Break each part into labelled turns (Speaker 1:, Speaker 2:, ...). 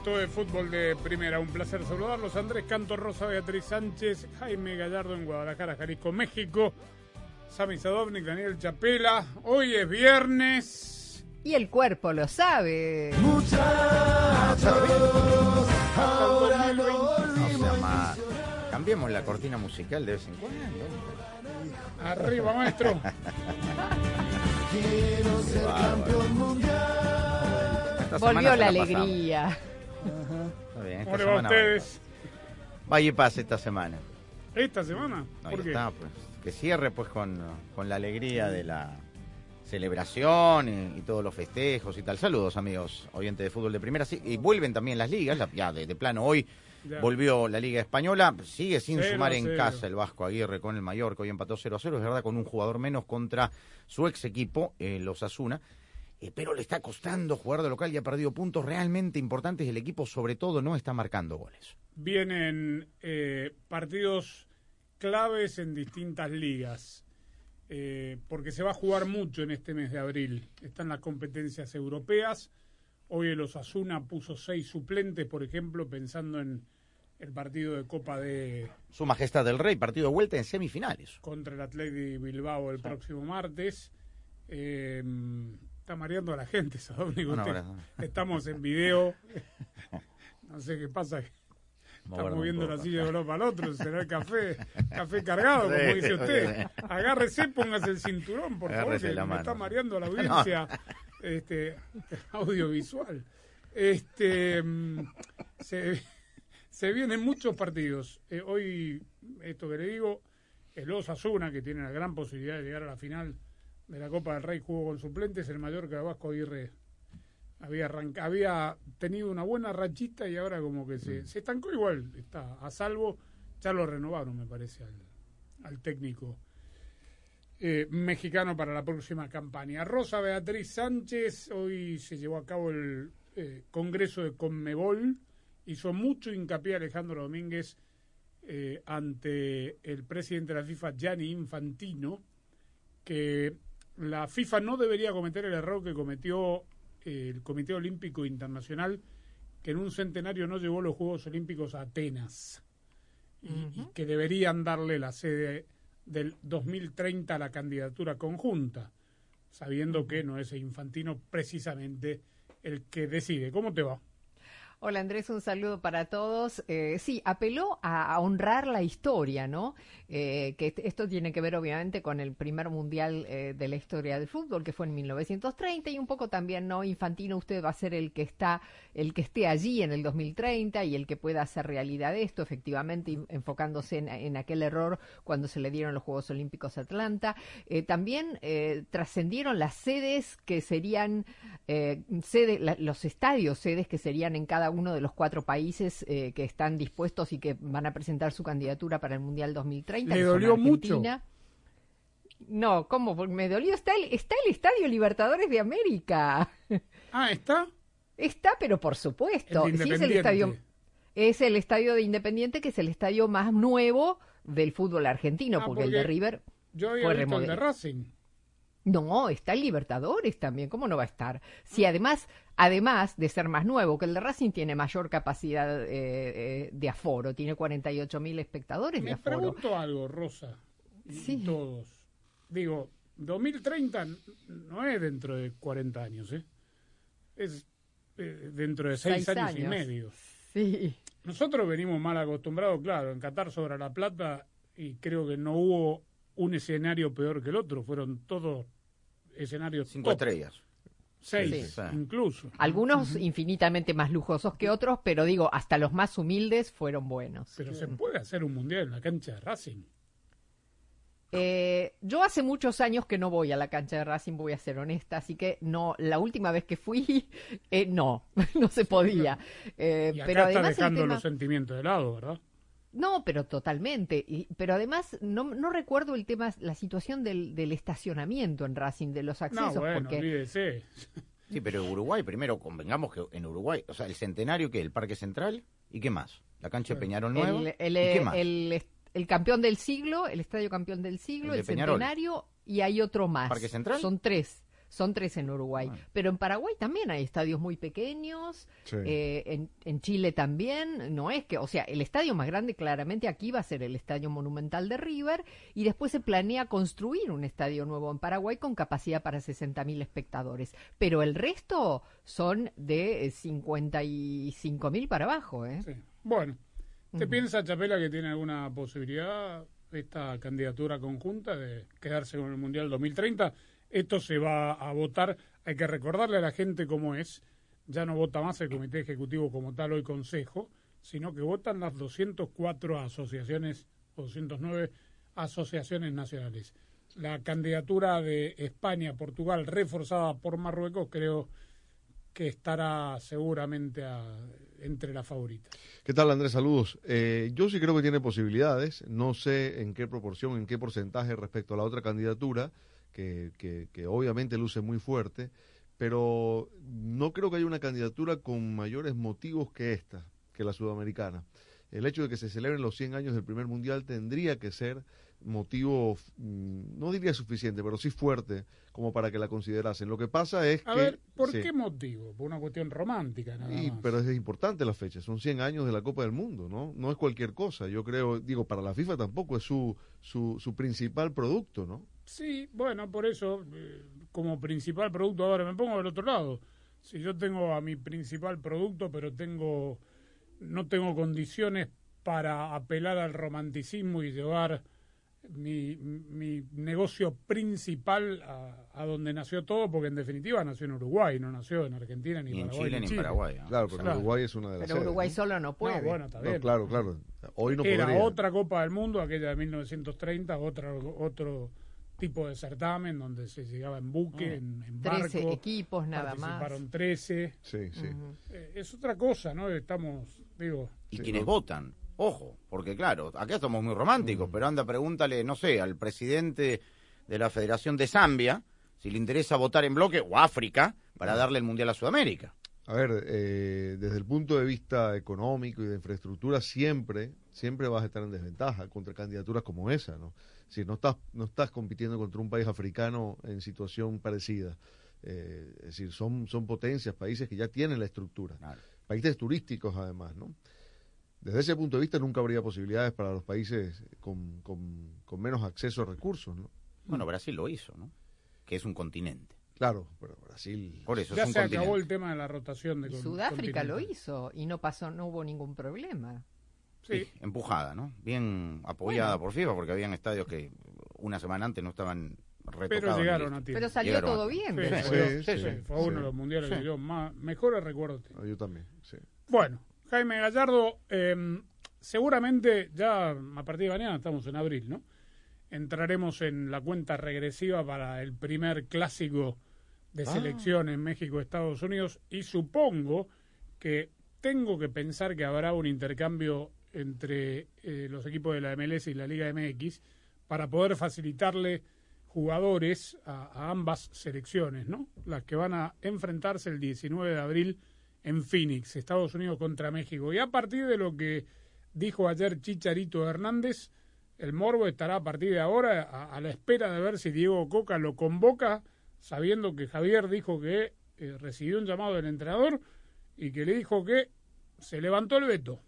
Speaker 1: Esto es Fútbol de Primera. Un placer saludarlos. Andrés Canto Rosa, Beatriz Sánchez, Jaime Gallardo en Guadalajara, Jalisco, México. Sami Sadovnik, Daniel Chapela. Hoy es viernes.
Speaker 2: Y el cuerpo lo sabe.
Speaker 3: Ahora lo
Speaker 4: No sea más. Cambiemos la cortina musical de vez en cuando.
Speaker 1: Arriba, maestro.
Speaker 3: quiero ser campeón mundial.
Speaker 2: Volvió la
Speaker 4: pasamos. Está bien, esta
Speaker 1: ¿Cómo le va a
Speaker 4: semana
Speaker 1: ustedes?
Speaker 4: Vaya y paz esta semana.
Speaker 1: ¿Esta semana?
Speaker 4: Ahí
Speaker 1: ¿Por qué?
Speaker 4: está, pues. Que cierre pues con, con la alegría de la celebración y, y todos los festejos y tal. Saludos amigos, oyentes de fútbol de primera. Sí, y vuelven también las ligas, la- ya de, de plano hoy
Speaker 1: Ya.
Speaker 4: volvió la Liga Española. Sigue sin
Speaker 1: Cero
Speaker 4: sumar en
Speaker 1: cero.
Speaker 4: casa el Vasco Aguirre con el Mallorca. Hoy empató 0 a 0. Es verdad, con un jugador menos contra su ex equipo, eh, los Asuna. Pero le está costando jugar de local y ha perdido puntos realmente importantes. El equipo, sobre todo, no está marcando goles.
Speaker 1: Vienen eh, partidos claves en distintas ligas. eh, porque se va a jugar mucho en este mes de abril. Están las competencias europeas. Hoy el Osasuna puso seis suplentes, por ejemplo, pensando en el partido de Copa de
Speaker 4: Su Majestad del Rey, partido de vuelta en semifinales.
Speaker 1: contra el Athletic Bilbao el próximo martes. Eh, está mareando a la gente, Sadovnik,
Speaker 4: hora.
Speaker 1: Estamos en video. No sé qué pasa. Está moviendo la silla de uno para el otro, será el café, café cargado, como
Speaker 4: Sí,
Speaker 1: dice usted. Agárrese, póngase el cinturón, por favor, que me está mareando la audiencia este, audiovisual. Este, mm, se, se vienen muchos partidos. Eh, hoy, esto que le digo, el Osasuna, que tiene la gran posibilidad de llegar a la final de la Copa del Rey, jugó con suplentes. El Mallorca Vasco Aguirre había, arranca- había tenido una buena rachita y ahora como que
Speaker 4: Mm.
Speaker 1: se, se estancó igual. Está a salvo. Ya lo renovaron, me parece, al, al técnico eh, mexicano para la próxima campaña. Rosa Beatriz Sánchez, hoy se llevó a cabo el eh, Congreso de Conmebol. Hizo mucho hincapié Alejandro Domínguez eh, ante el presidente de la FIFA, Gianni Infantino, que la FIFA no debería cometer el error que cometió eh, el Comité Olímpico Internacional, que en un centenario no llevó los Juegos Olímpicos a Atenas y, y que deberían darle la sede del 2030 a la candidatura conjunta, sabiendo que no es Infantino precisamente el que decide. ¿Cómo te va?
Speaker 2: Hola Andrés, un saludo para todos. Eh, sí, apeló a, honrar la historia, ¿no? Eh, que est- esto tiene que ver obviamente con el primer mundial eh, de la historia del fútbol, que fue en 1930, y un poco también, ¿no? Infantino, usted va a ser el que está, el que esté allí en el 2030 y el que pueda hacer realidad esto, efectivamente, enfocándose en, aquel error cuando se le dieron los Juegos Olímpicos a Atlanta. Eh, también eh, trascendieron las sedes que serían sede, la- los estadios, sedes que serían en cada uno de los cuatro países eh, que están dispuestos y que van a presentar su candidatura para el Mundial 2030.
Speaker 1: ¿Le dolió mucho?
Speaker 2: No, ¿cómo? Porque me dolió. Está el, está el Estadio Libertadores de América.
Speaker 1: Ah, ¿está?
Speaker 2: Está, pero por supuesto.
Speaker 1: El
Speaker 2: Sí, es el
Speaker 1: Independiente.
Speaker 2: estadio. Es el estadio de Independiente, que es el estadio más nuevo del fútbol argentino,
Speaker 1: Ah,
Speaker 2: porque, el de River.
Speaker 1: Yo había
Speaker 2: Fue
Speaker 1: visto el de Racing.
Speaker 2: No, está el Libertadores también, ¿cómo no va a estar? Si además, además de ser más nuevo, que el de Racing tiene mayor capacidad eh, eh, de aforo, tiene 48 mil espectadores de
Speaker 1: Me
Speaker 2: aforo.
Speaker 1: pregunto algo, Rosa. Y
Speaker 2: Sí.
Speaker 1: todos. Digo, 2030 n- no es dentro de 40 años, ¿eh? Es eh, dentro de 6
Speaker 2: Seis
Speaker 1: años, y
Speaker 2: años.
Speaker 1: medio.
Speaker 2: Sí.
Speaker 1: Nosotros venimos mal acostumbrados, claro, en Qatar sobre la plata y creo que no hubo un escenario peor que el otro, fueron todos escenarios
Speaker 4: Cinco
Speaker 1: top.
Speaker 4: estrellas.
Speaker 1: Seis
Speaker 4: Sí.
Speaker 1: incluso.
Speaker 2: Algunos infinitamente más lujosos que otros, pero digo, hasta los más humildes fueron buenos.
Speaker 1: Pero se puede hacer un mundial en la cancha de Racing.
Speaker 2: Eh, yo hace muchos años que no voy a la cancha de Racing, voy a ser honesta, así que no, la última vez que fui, eh, no, no se podía. Eh,
Speaker 1: Y acá
Speaker 2: pero
Speaker 1: está
Speaker 2: además
Speaker 1: dejando
Speaker 2: tema-
Speaker 1: los sentimientos de lado, ¿verdad?
Speaker 2: No, pero totalmente. Y, pero además no, no recuerdo el tema, la situación del, del estacionamiento en Racing, de los accesos,
Speaker 1: no, bueno,
Speaker 2: porque
Speaker 1: olvídese.
Speaker 4: Sí, pero Uruguay, primero convengamos que en Uruguay, o sea, el centenario que el Parque Central y qué más, la cancha de Peñarol Nuevo
Speaker 2: el, el,
Speaker 4: y qué más.
Speaker 2: el el campeón del siglo, el estadio campeón del siglo,
Speaker 4: El
Speaker 2: centenario y hay otro más.
Speaker 4: ¿Parque Central?
Speaker 2: Son tres. Son tres en Uruguay.
Speaker 4: Bueno.
Speaker 2: Pero en Paraguay también hay estadios muy pequeños.
Speaker 5: Sí.
Speaker 2: eh, en, en Chile también. No es que, o sea, el estadio más grande claramente aquí va a ser el Estadio Monumental de River. Y después se planea construir un estadio nuevo en Paraguay con capacidad para 60.000 espectadores. Pero el resto son de eh, 55.000 para abajo, ¿eh?
Speaker 1: Sí. Bueno, ¿te piensa, Chapela, que tiene alguna posibilidad esta candidatura conjunta de quedarse con el Mundial 2030? Esto se va a votar. Hay que recordarle a la gente cómo es. Ya no vota más el Comité Ejecutivo como tal hoy Consejo, sino que votan las 204 asociaciones, o 209 asociaciones nacionales. La candidatura de España, Portugal, reforzada por Marruecos, creo que estará seguramente a- entre las favoritas.
Speaker 5: ¿Qué tal, Andrés? Saludos. Eh, yo sí creo que tiene posibilidades. No sé en qué proporción, en qué porcentaje respecto a la otra candidatura, que, que, que obviamente luce muy fuerte, pero no creo que haya una candidatura con mayores motivos que esta, que la sudamericana. El hecho de que se celebren los 100 años del primer mundial tendría que ser motivo, mm, no diría suficiente, pero sí fuerte, como para que la considerasen. Lo que pasa es
Speaker 1: A
Speaker 5: que...
Speaker 1: ver, ¿por
Speaker 5: sí.
Speaker 1: qué motivo? Por una cuestión romántica, nada
Speaker 5: Y,
Speaker 1: más.
Speaker 5: pero es importante la fecha, son 100 años de la Copa del Mundo, ¿no? No es cualquier cosa, yo creo, digo, para la FIFA tampoco es su, su, su principal producto, ¿no?
Speaker 1: Sí, bueno, por eso, eh, como principal producto, ahora me pongo del otro lado. Si yo tengo a mi principal producto, pero tengo no tengo condiciones para apelar al romanticismo y llevar mi, mi negocio principal a, a donde nació todo, porque en definitiva nació en Uruguay, no nació en Argentina, ni,
Speaker 4: Ni en
Speaker 1: Paraguay,
Speaker 4: Chile ni en
Speaker 1: Chile.
Speaker 4: Paraguay. ¿no?
Speaker 5: Claro,
Speaker 1: Claro.
Speaker 5: Uruguay es una de las
Speaker 2: Pero
Speaker 5: sedes,
Speaker 2: Uruguay
Speaker 5: ¿no?
Speaker 2: solo no puede.
Speaker 1: No, bueno, está
Speaker 5: No,
Speaker 1: bien.
Speaker 5: claro, claro. Hoy no
Speaker 1: Era
Speaker 5: podría.
Speaker 1: otra Copa del Mundo, aquella de 1930, otra, otro tipo de certamen donde se llegaba en buque, en, en barco.
Speaker 2: 13 equipos nada más.
Speaker 1: participaron 13.
Speaker 5: Sí, sí.
Speaker 1: Eh, es otra cosa, ¿no? Estamos, digo,
Speaker 4: Y
Speaker 5: Sí,
Speaker 4: quienes
Speaker 5: no.
Speaker 4: votan, ojo, porque claro, acá somos muy románticos, pero anda, pregúntale, no sé, al presidente de la Federación de Zambia si le interesa votar en bloque o África para darle el Mundial a Sudamérica.
Speaker 5: A ver, eh, desde el punto de vista económico y de infraestructura, siempre, siempre vas a estar en desventaja contra candidaturas como esa, ¿no? Si no estás, no estás compitiendo contra un país africano en situación parecida. Eh, es decir, son, son potencias, países que ya tienen la estructura.
Speaker 4: Claro.
Speaker 5: Países turísticos, además, ¿no? Desde ese punto de vista, nunca habría posibilidades para los países con, con, con menos acceso a recursos, ¿no?
Speaker 4: Bueno, Brasil lo hizo, ¿no? Que es un continente.
Speaker 5: Claro, pero Brasil.
Speaker 4: Por eso
Speaker 1: ya
Speaker 4: es un
Speaker 1: se
Speaker 4: continente.
Speaker 1: acabó el tema de la rotación de
Speaker 2: Y
Speaker 1: con-
Speaker 2: Sudáfrica lo hizo y no pasó, no hubo ningún problema.
Speaker 1: Sí,
Speaker 4: Sí, empujada, ¿no? Bien apoyada por FIFA porque habían estadios que una semana antes no estaban retocados.
Speaker 1: pero llegaron a tiempo.
Speaker 2: Pero salió
Speaker 4: Llegaron
Speaker 2: todo
Speaker 4: a-
Speaker 2: bien.
Speaker 1: Sí,
Speaker 2: después.
Speaker 1: salió-
Speaker 5: Sí,
Speaker 1: sí,
Speaker 5: sí,
Speaker 1: sí, fue uno de los mundiales
Speaker 4: Sí.
Speaker 1: que yo más, mejores recuerdos tengo.
Speaker 5: Ah, Yo también, sí.
Speaker 1: Bueno, Jaime Gallardo, eh, seguramente ya a partir de mañana estamos en abril, ¿no? Entraremos en la cuenta regresiva para el primer clásico de
Speaker 5: Ah.
Speaker 1: selección en México-Estados Unidos y supongo que tengo que pensar que habrá un intercambio entre eh, los equipos de la MLS y la Liga MX para poder facilitarle jugadores a, ambas selecciones, ¿no? Las que van a enfrentarse el 19 de abril en Phoenix, Estados Unidos contra México. Y a partir de lo que dijo ayer Chicharito Hernández, el Morbo estará a partir de ahora a, a la espera de ver si Diego Coca lo convoca, sabiendo que Javier dijo que eh, recibió un llamado del entrenador y que le dijo que se levantó el veto.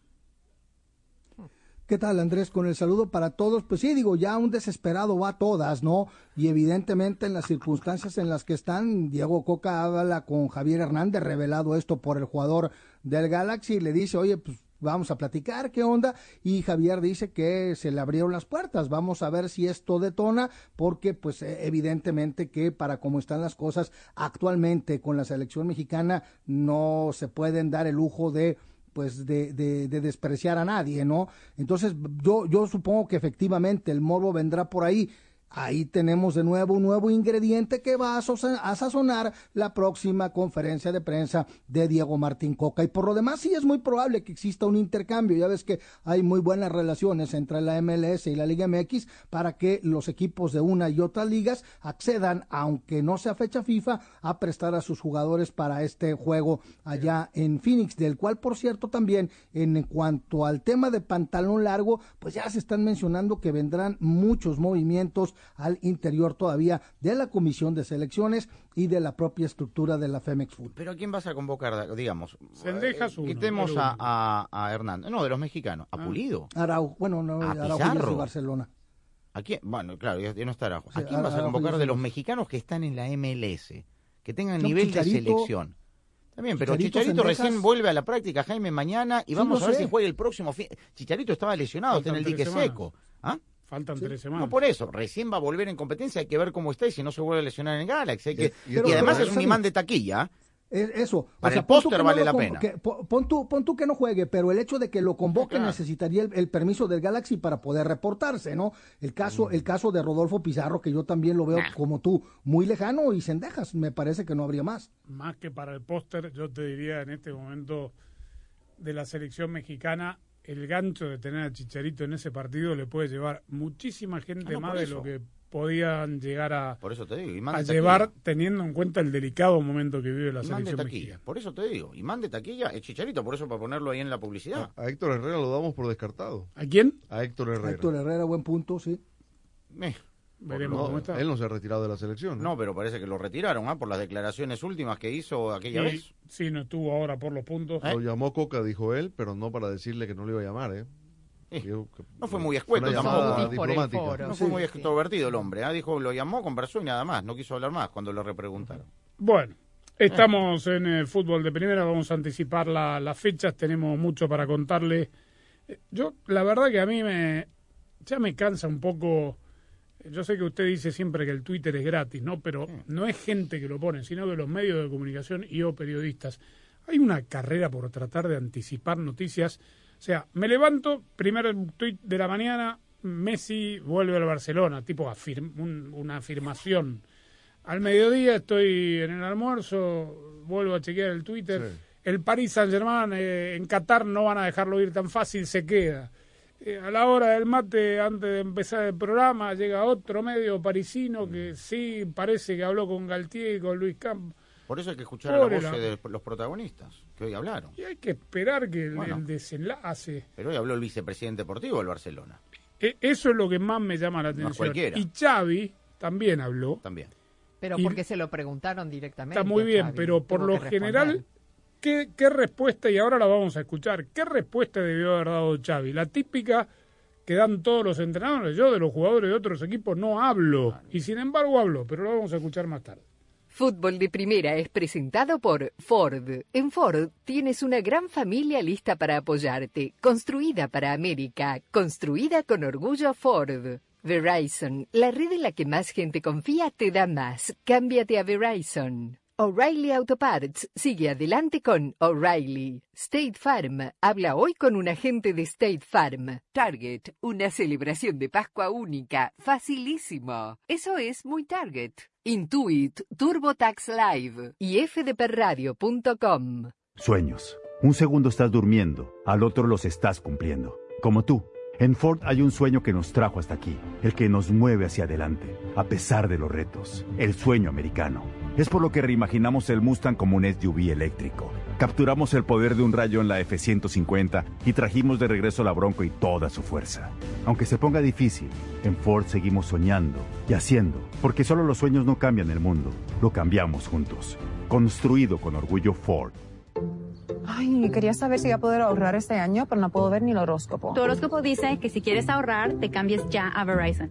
Speaker 6: ¿Qué tal, Andrés? Con el saludo para todos. Pues sí, digo, ya un desesperado va a todas, ¿no? Y evidentemente en las circunstancias en las que están, Diego Coca habla con Javier Hernández, revelado esto por el jugador del Galaxy, y le dice, oye, pues vamos a platicar, ¿qué onda? Y Javier dice que se le abrieron las puertas, vamos a ver si esto detona, porque pues eh, evidentemente que para cómo están las cosas actualmente con la selección mexicana no se pueden dar el lujo de pues de, de, de, despreciar a nadie, ¿no? Entonces yo, yo supongo que efectivamente el morbo vendrá por ahí. Ahí tenemos de nuevo un nuevo ingrediente que va a, sazonar la próxima conferencia de prensa de Diego Martín Coca. Y por lo demás, sí es muy probable que exista un intercambio. Ya ves que hay muy buenas relaciones entre la MLS y la Liga MX para que los equipos de una y otra ligas accedan, aunque no sea fecha FIFA, a prestar a sus jugadores para este juego allá en Phoenix, del cual, por cierto, también en cuanto al tema de pantalón largo, pues ya se están mencionando que vendrán muchos movimientos al interior todavía de la Comisión de Selecciones y de la propia estructura de la Femex Food.
Speaker 4: ¿Pero a quién vas a convocar, digamos?
Speaker 1: Sendejas
Speaker 4: uno, Quitemos a, a, a, Hernández. No, de los mexicanos. ¿A ah. Pulido?
Speaker 6: Arau, bueno, no,
Speaker 4: ¿A
Speaker 6: Araujo de Barcelona.
Speaker 4: ¿A quién? Bueno, claro, ya, no está Araujo. ¿A quién vas a convocar de los mexicanos que están en la MLS? Que tengan nivel de selección. También, pero Chicharito, recién vuelve a la práctica, Jaime, mañana, y vamos a ver si juega el próximo fin. Chicharito estaba lesionado, está en el dique seco. ¿Ah?
Speaker 1: Faltan tres semanas.
Speaker 4: No, por eso, recién va a volver en competencia, hay que ver cómo está y si no se vuelve a lesionar en Galaxy. que, y, además es un imán de taquilla.
Speaker 6: Eso.
Speaker 4: Para el póster vale la pena.
Speaker 6: pon, tú, pon tú que no juegue, pero el hecho de que lo convoque necesitaría el, permiso del Galaxy para poder reportarse, ¿no? El caso, mm. el caso de Rodolfo Pizarro, que yo también lo veo como tú, muy lejano y Sendejas, me parece que no habría más.
Speaker 1: Más que para el póster, yo te diría en este momento de la selección mexicana, el gancho de tener a Chicharito en ese partido le puede llevar muchísima gente ah, más de lo que podían llegar a,
Speaker 4: por eso te digo,
Speaker 1: a llevar teniendo en cuenta el delicado momento que vive la selección mexicana.
Speaker 4: Por eso te digo, y de taquilla es Chicharito, por eso para ponerlo ahí en la publicidad.
Speaker 5: A, Héctor Herrera lo damos por descartado.
Speaker 1: ¿A quién?
Speaker 5: A Héctor Herrera.
Speaker 6: Héctor Herrera, buen punto, sí.
Speaker 1: Veremos cómo está.
Speaker 5: Él no se ha retirado de la selección.
Speaker 4: No, pero parece que lo retiraron, ¿ah? Por las declaraciones últimas que hizo aquella vez.
Speaker 1: Sí, no estuvo ahora por los puntos.
Speaker 5: Lo llamó Coca, dijo él, pero no para decirle que no le iba a llamar, ¿eh?
Speaker 4: no fue muy escueto
Speaker 5: diplomática.
Speaker 4: No fue muy extrovertido el hombre. ¿eh? Dijo, lo llamó, conversó y nada más. No quiso hablar más cuando le repreguntaron.
Speaker 1: Bueno, estamos en el fútbol de primera. Vamos a anticipar las fechas. Tenemos mucho para contarle. Eh, yo, la verdad que a mí me ya me cansa un poco yo sé que usted dice siempre que el Twitter es gratis, ¿no? Pero no es gente que lo pone, sino que los medios de comunicación y o periodistas. Hay una carrera por tratar de anticipar noticias. O sea, me levanto, primer tweet de la mañana, Messi vuelve al Barcelona, tipo una afirmación. Al mediodía estoy en el almuerzo, vuelvo a chequear el Twitter. El Paris Saint-Germain eh, en Qatar no van a dejarlo ir tan fácil, se queda. Eh, a la hora del mate, antes de empezar el programa, llega otro medio parisino que sí parece que habló con Galtier y con Luis Campos.
Speaker 4: Por eso hay que escuchar a la voz de los protagonistas que hoy hablaron.
Speaker 1: Y hay que esperar que el, desenlace.
Speaker 4: Pero hoy habló el vicepresidente deportivo del Barcelona.
Speaker 1: E, eso es lo que más me llama la atención. y Xavi también habló.
Speaker 4: También.
Speaker 7: Pero porque se lo preguntaron directamente.
Speaker 1: Está muy bien, pero por lo general ¿Qué, respuesta, y ahora la vamos a escuchar, qué respuesta debió haber dado Xavi? La típica que dan todos los entrenadores. Yo de los jugadores de otros equipos no hablo, y sin embargo hablo, pero lo vamos a escuchar más tarde.
Speaker 2: Fútbol de Primera es presentado por Ford. En Ford tienes una gran familia lista para apoyarte, construida para América, construida con orgullo Ford. Verizon, la red en la que más gente confía, te da más. Cámbiate a Verizon. O'Reilly Auto Parts sigue adelante con O'Reilly. State Farm habla hoy con un agente de State Farm. Target, una celebración de Pascua única, facilísimo. Eso es muy Target. Intuit, TurboTax Live y fdperradio.com.
Speaker 8: Sueños. Un segundo estás durmiendo, al otro los estás cumpliendo. Como tú. En Ford hay un sueño que nos trajo hasta aquí, el que nos mueve hacia adelante, a pesar de los retos, el sueño americano. Es por lo que reimaginamos el Mustang como un SUV eléctrico. Capturamos el poder de un rayo en la F-150 y trajimos de regreso la Bronco y toda su fuerza. Aunque se ponga difícil, en Ford seguimos soñando y haciendo, porque solo los sueños no cambian el mundo, lo cambiamos juntos. Construido con orgullo Ford.
Speaker 9: Ay,
Speaker 10: quería saber si iba a poder ahorrar este año, pero no puedo ver ni el horóscopo.
Speaker 11: Tu horóscopo dice que si quieres ahorrar, te cambies ya a Verizon.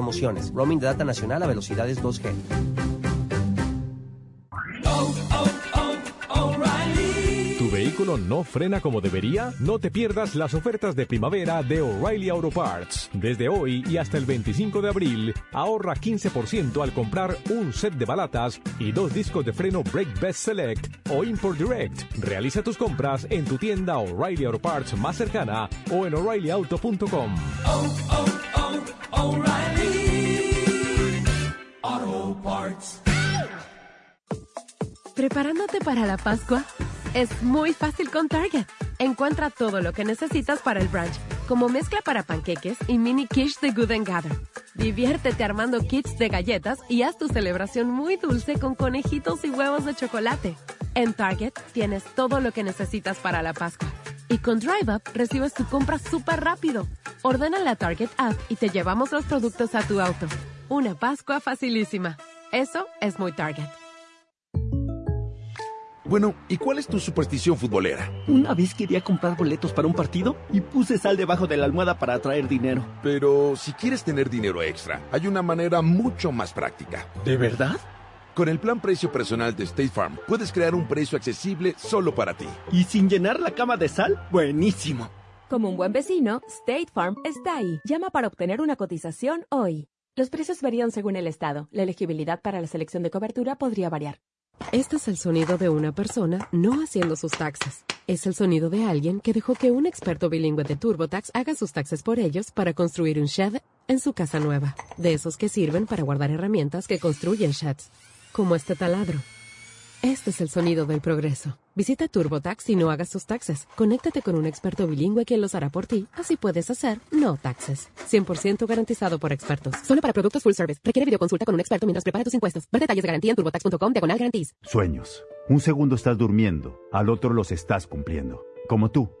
Speaker 12: Roaming de data nacional a velocidades 2G.
Speaker 13: ¿Tu vehículo no frena como debería? No te pierdas las ofertas de primavera de O'Reilly Auto Parts. Desde hoy y hasta el 25 de abril, ahorra 15% al comprar un set de balatas y dos discos de freno Brake Best Select o Import Direct. Realiza tus compras en tu tienda O'Reilly Auto Parts más cercana o en o'ReillyAuto.com.
Speaker 14: ¿Preparándote para la Pascua? Es muy fácil con Target. Encuentra todo lo que necesitas para el brunch, como mezcla para panqueques y mini quiche de Good and Gather. Diviértete armando kits de galletas y haz tu celebración muy dulce con conejitos y huevos de chocolate. En Target tienes todo lo que necesitas para la Pascua. Y con Drive Up recibes tu compra súper rápido. Ordena la Target app y te llevamos los productos a tu auto. Una Pascua facilísima. Eso es muy Target.
Speaker 15: Bueno, ¿y cuál es tu superstición futbolera?
Speaker 16: Una vez quería comprar boletos para un partido y puse sal debajo de la almohada para atraer dinero.
Speaker 15: Pero si quieres tener dinero extra, hay una manera mucho más práctica.
Speaker 16: ¿De verdad?
Speaker 15: Con el plan precio personal de State Farm, puedes crear un precio accesible solo para ti.
Speaker 16: ¿Y sin llenar la cama de sal? Buenísimo.
Speaker 17: Como un buen vecino, State Farm está ahí. Llama para obtener una cotización hoy. Los precios varían según el estado. La elegibilidad para la selección de cobertura podría variar.
Speaker 14: Este es el sonido de una persona no haciendo sus taxes. Es el sonido de alguien que dejó que un experto bilingüe de TurboTax haga sus taxes por ellos para construir un shed en su casa nueva. De esos que sirven para guardar herramientas que construyen sheds, como este taladro. Este es el sonido del progreso. Visita TurboTax y no hagas tus taxes. Conéctate con un experto bilingüe quien los hará por ti. Así puedes hacer no taxes. 100% garantizado por expertos. Solo para productos full service. Requiere videoconsulta con un experto mientras prepara tus impuestos. Ver detalles de garantía en turbotax.com diagonal garantías.
Speaker 8: Sueños. Un segundo estás durmiendo, al otro los estás cumpliendo. Como tú.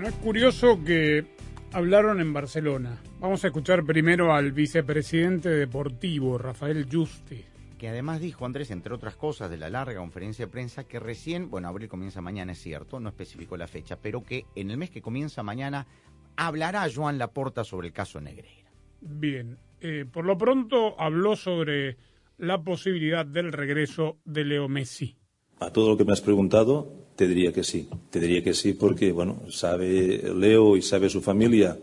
Speaker 1: Bueno, es curioso que hablaron en Barcelona. Vamos a escuchar primero al vicepresidente deportivo, Rafael Juste.
Speaker 4: que además dijo Andrés, entre otras cosas, de la larga conferencia de prensa, que recién, bueno, abril comienza mañana, es cierto, no especificó la fecha, pero que en el mes que comienza mañana hablará Joan Laporta sobre el caso Negreira.
Speaker 1: Bien, eh, por lo pronto habló sobre la posibilidad del regreso de Leo Messi.
Speaker 18: A todo lo que me has preguntado, te diría que sí. Te diría que sí porque, bueno, sabe Leo y sabe su familia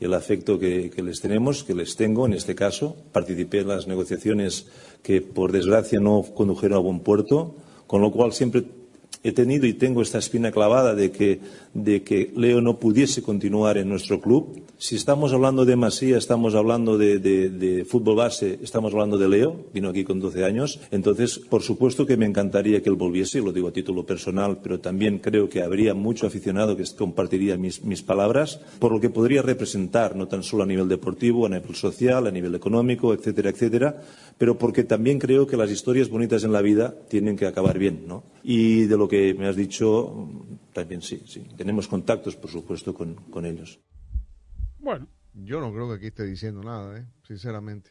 Speaker 18: el afecto que, que les tenemos, que les tengo en este caso. Participé en las negociaciones que, por desgracia, no condujeron a buen puerto, con lo cual siempre he tenido y tengo esta espina clavada de que, de que Leo no pudiese continuar en nuestro club. Si estamos hablando de Masía, estamos hablando de, de- de fútbol base, estamos hablando de Leo, vino aquí con 12 años. Entonces, por supuesto que me encantaría que él volviese, lo digo a título personal, pero también creo que habría mucho aficionado que compartiría mis, mis palabras, por lo que podría representar, no tan solo a nivel deportivo, a nivel social, a nivel económico, etcétera, etcétera, pero porque también creo que las historias bonitas en la vida tienen que acabar bien, ¿no? Y de lo que me has dicho, también sí, sí. Tenemos contactos, por supuesto, con, con ellos.
Speaker 1: Bueno,
Speaker 5: Yo no creo que aquí esté diciendo nada, ¿eh? sinceramente.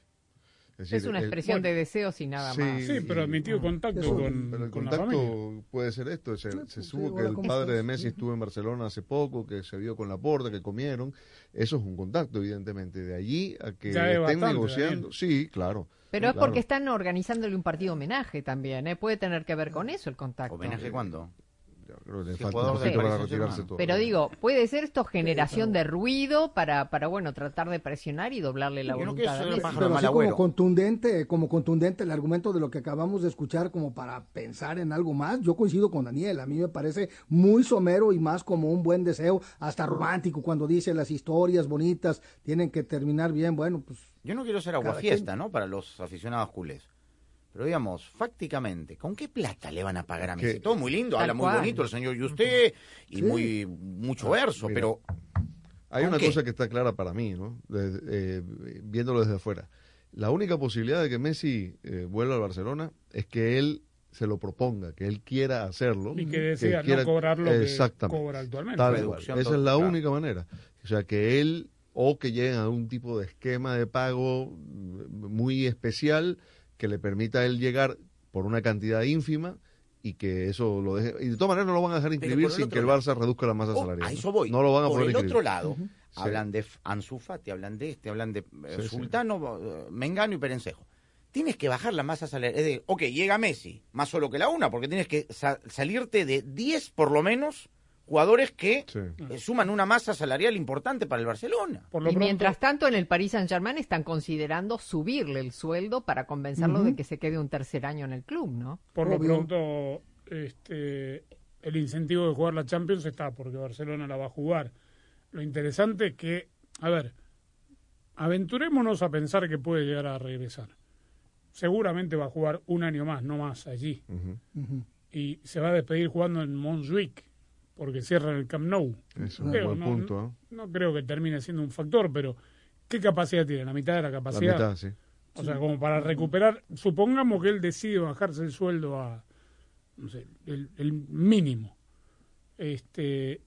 Speaker 7: Es, una expresión de deseos y nada más.
Speaker 1: Sí, pero admitió contacto con,
Speaker 5: pero el
Speaker 1: con la
Speaker 5: contacto
Speaker 1: familia.
Speaker 5: puede ser esto. Se, se supo
Speaker 6: sí,
Speaker 5: que el
Speaker 6: ¿cómo
Speaker 5: padre de? Messi estuvo en Barcelona hace poco, que se vio con la porta, que comieron. Eso es un contacto, evidentemente. De allí a que
Speaker 1: Ya es
Speaker 5: estén
Speaker 1: bastante,
Speaker 5: negociando.
Speaker 1: Daniel.
Speaker 5: Sí, claro.
Speaker 7: Pero es
Speaker 5: claro.
Speaker 7: porque están organizándole un partido homenaje también, ¿eh? Puede tener que ver con eso el contacto.
Speaker 4: ¿Homenaje cuándo?
Speaker 5: Yo creo que le
Speaker 4: ¿Qué
Speaker 5: falta un
Speaker 4: jugador del
Speaker 5: poquito para
Speaker 4: Paris
Speaker 5: retirarse
Speaker 4: Saint-Germain?
Speaker 5: todo.
Speaker 7: Pero digo, puede ser esto generación de ruido para, para bueno, tratar de presionar y doblarle la voluntad
Speaker 6: Pero así como contundente, como contundente el argumento de lo que acabamos de escuchar como para pensar en algo más, yo coincido con Daniel, a mí me parece muy somero y más como un buen deseo, hasta romántico cuando dice las historias bonitas tienen que terminar bien, bueno, pues
Speaker 4: Yo no quiero ser aguafiesta, ¿no? Para los aficionados culés. Pero digamos, fácticamente, ¿con qué plata le van a pagar a Messi? Todo muy lindo,
Speaker 7: Tal
Speaker 4: habla muy bonito el señor y usted, y
Speaker 6: Sí.
Speaker 4: muy mucho verso,
Speaker 5: Mira.
Speaker 4: pero
Speaker 5: Hay
Speaker 4: ¿Con
Speaker 5: una
Speaker 4: qué?
Speaker 5: cosa que está clara para mí, ¿no? Eh, viéndolo desde afuera. La única posibilidad de que Messi eh, vuelva al Barcelona es que él se lo proponga, que él quiera hacerlo.
Speaker 1: Y que decida
Speaker 5: quiera-
Speaker 1: no cobrar lo que cobra actualmente.
Speaker 5: Tal Esa es la única manera. O sea, que él o que lleguen a un tipo de esquema de pago mm, muy especial que le permita a él llegar por una cantidad ínfima y que eso lo deje. Y de todas maneras no lo van a dejar inscribir sin que el
Speaker 4: lado-
Speaker 5: Barça reduzca la masa
Speaker 4: Oh,
Speaker 5: salarial.
Speaker 4: a eso voy.
Speaker 5: No lo van a
Speaker 4: Por
Speaker 5: poder
Speaker 4: el
Speaker 5: inscribir.
Speaker 4: otro lado, hablan de Ansu Fati, hablan de este, hablan de eh,
Speaker 5: Sí.
Speaker 4: Sultano, eh, Mengano y Perencejo. Tienes que bajar la masa salarial. Es de, ok, llega Messi, más solo que la una, porque tienes que sa- salirte de 10 por lo menos jugadores que
Speaker 5: Sí.
Speaker 4: eh, suman una masa salarial importante para el Barcelona.
Speaker 1: Por lo
Speaker 7: Y
Speaker 1: pronto,
Speaker 7: mientras tanto, en el Paris Saint-Germain están considerando subirle el sueldo para convencerlo de que se quede un tercer año en el club, ¿no?
Speaker 1: por lo pronto este, el incentivo de jugar la Champions está porque Barcelona la va a jugar. Lo interesante es que, a ver, aventurémonos a pensar que puede llegar a regresar. Seguramente va a jugar un año más, no más allí. Y se va a despedir jugando en Montjuic, porque cierran el Camp Nou.
Speaker 5: Es un
Speaker 1: Creo,
Speaker 5: buen
Speaker 1: no,
Speaker 5: punto. ¿eh?
Speaker 1: no creo que termine siendo un factor, pero ¿qué capacidad tiene? La mitad de la
Speaker 5: La
Speaker 1: capacidad.
Speaker 5: mitad, sí.
Speaker 1: O sea, como para recuperar, supongamos que él decide bajarse el sueldo a, no sé, el, el mínimo. Este,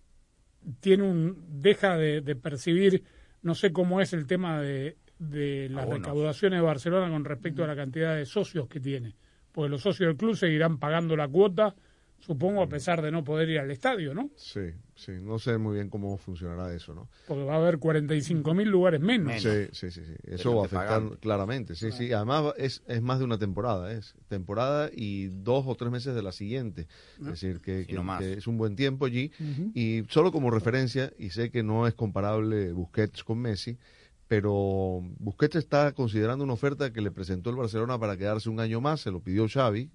Speaker 1: tiene un, deja de, de percibir, no sé cómo es el tema de, de las recaudaciones de Barcelona con respecto a la cantidad de socios que tiene. Porque los socios del club seguirán pagando la cuota, supongo, a pesar de no poder ir al estadio, ¿no?
Speaker 5: Sí, sí. No sé muy bien cómo funcionará eso, ¿no?
Speaker 1: Porque va a haber 45 mil lugares menos.
Speaker 4: Menos.
Speaker 5: Sí, sí, sí, sí. Eso va a afectar
Speaker 4: pagan.
Speaker 5: claramente. Sí, sí. Además es, es más de una temporada, es temporada y dos o tres meses de la siguiente. Es decir, que,
Speaker 4: Sí,
Speaker 5: que-
Speaker 4: no más.
Speaker 5: que es un buen tiempo allí. Y solo como referencia, y sé que no es comparable Busquets con Messi, pero Busquets está considerando una oferta que le presentó el Barcelona para quedarse un año más, se lo pidió Xavi,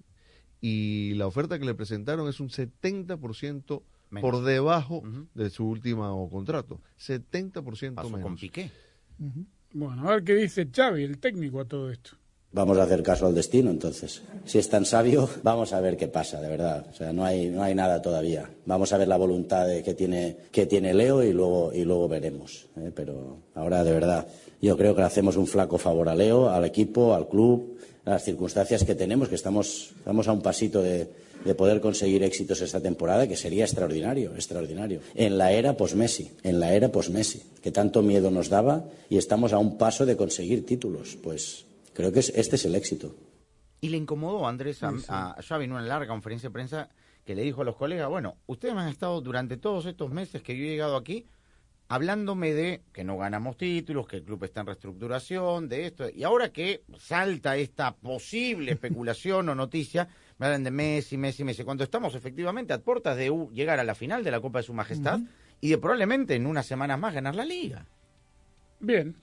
Speaker 5: y la oferta que le presentaron es un 70%
Speaker 4: Menos.
Speaker 5: por debajo de su último contrato. 70%
Speaker 4: Pasó
Speaker 5: menos.
Speaker 4: con Piqué.
Speaker 1: Bueno, a ver qué dice Xavi, el técnico, a todo esto.
Speaker 19: Vamos a hacer caso al destino, entonces. Si es tan sabio, vamos a ver qué pasa, de verdad. O sea, no hay, no hay nada todavía. Vamos a ver la voluntad de que tiene, que tiene Leo y luego, y luego veremos. ¿eh? Pero ahora, de verdad, yo creo que le hacemos un flaco favor a Leo, al equipo, al club, a las circunstancias que tenemos, que estamos, estamos a un pasito de, de poder conseguir éxitos esta temporada, que sería extraordinario, extraordinario. En la era post-Messi, en la era post-Messi, que tanto miedo nos daba y estamos a un paso de conseguir títulos. Pues creo que es- este es el éxito.
Speaker 4: Y le incomodó Andrés a, a Xavi en una larga conferencia de prensa que le dijo a los colegas, bueno, ustedes me han estado durante todos estos meses que yo he llegado aquí hablándome de que no ganamos títulos, que el club está en reestructuración, de esto, y ahora que salta esta posible especulación o noticia, me hablan de Messi, Messi, Messi, cuando estamos efectivamente a puertas de llegar a la final de la Copa de Su Majestad y de probablemente en unas semanas más ganar la liga.
Speaker 1: Bien.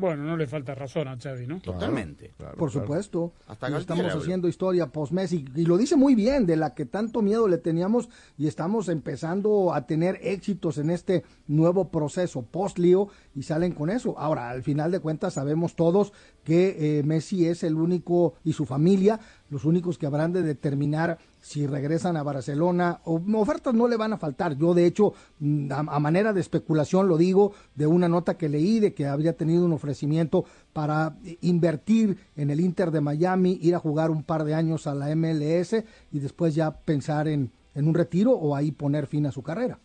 Speaker 1: Bueno, no le falta razón a Xavi, ¿no?
Speaker 4: Totalmente.
Speaker 5: Claro,
Speaker 6: Por
Speaker 5: claro.
Speaker 6: supuesto.
Speaker 4: Hasta
Speaker 6: Y estamos haciendo historia post-Messi. Y lo dice muy bien, de la que tanto miedo le teníamos y estamos empezando a tener éxitos en este nuevo proceso post-lío y salen con eso. Ahora, al final de cuentas, sabemos todos que eh, Messi es el único y su familia, los únicos que habrán de determinar si regresan a Barcelona. Ofertas no le van a faltar. Yo, de hecho, mm, a, manera de especulación lo digo, de una nota que leí de que habría tenido un ofrecimiento para invertir en el Inter de Miami, ir a jugar un par de años a la MLS y después ya pensar en, en un retiro o ahí poner fin a su carrera.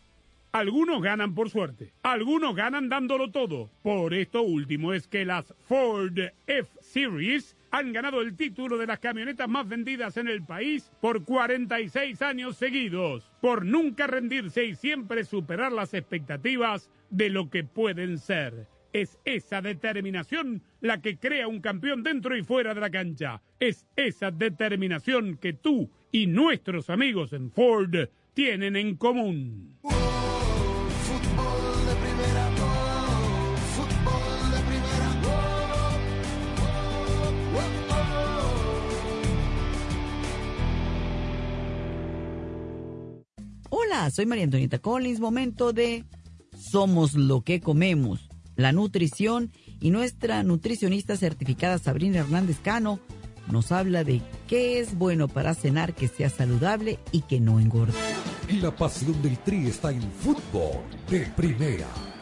Speaker 1: Algunos ganan por suerte, algunos ganan dándolo todo. Por esto último es que las Ford F-Series han ganado el título de las camionetas más vendidas en el país por 46 años seguidos, por nunca rendirse y siempre superar las expectativas de lo que pueden ser. Es esa determinación la que crea un campeón dentro y fuera de la cancha. Es esa determinación que tú y nuestros amigos en Ford tienen en común.
Speaker 20: Soy María Antonieta Collins. Momento de Somos lo que comemos, la nutrición y nuestra nutricionista certificada Sabrina Hernández Cano nos habla de qué es bueno para cenar que sea saludable y que no engorde.
Speaker 21: La pasión del Tri está en fútbol de primera.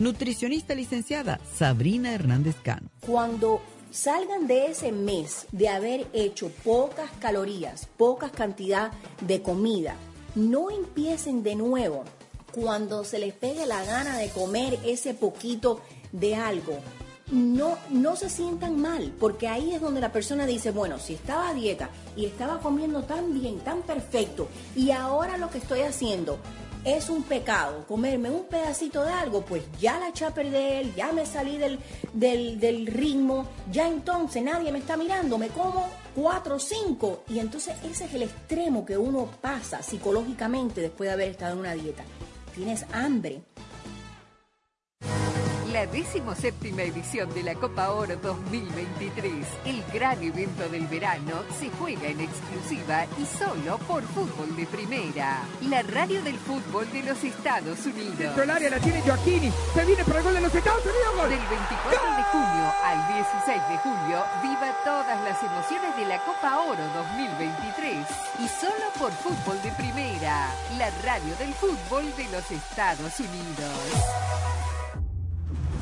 Speaker 20: Nutricionista licenciada Sabrina Hernández Cano.
Speaker 22: Cuando salgan de ese mes de haber hecho pocas calorías, pocas cantidad de comida, no empiecen de nuevo cuando se les pegue la gana de comer ese poquito de algo. No, no se sientan mal, porque ahí es donde la persona dice, bueno, si estaba a dieta y estaba comiendo tan bien, tan perfecto, y ahora lo que estoy haciendo es un pecado comerme un pedacito de algo, pues ya la eché a perder, ya me salí del, del, del ritmo, ya entonces nadie me está mirando, me como cuatro o cinco. Y entonces ese es el extremo que uno pasa psicológicamente después de haber estado en una dieta. Tienes hambre,
Speaker 2: La decimoséptima edición de la Copa Oro 2023, el gran evento del verano, se juega en exclusiva y solo por Fútbol de Primera, la radio del fútbol de los Estados Unidos.
Speaker 23: Del área la tiene Joaquini. Se viene para el gol de los Estados Unidos. Gol.
Speaker 2: Del 24 de junio al 16 de julio, viva todas las emociones de la Copa Oro 2023 y solo por Fútbol de Primera, la radio del fútbol de los Estados Unidos.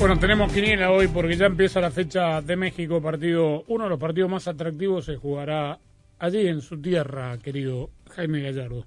Speaker 1: Bueno, tenemos quiniela hoy porque ya empieza la fecha de México, partido, uno de los partidos más atractivos se jugará allí en su tierra, querido Jaime Gallardo.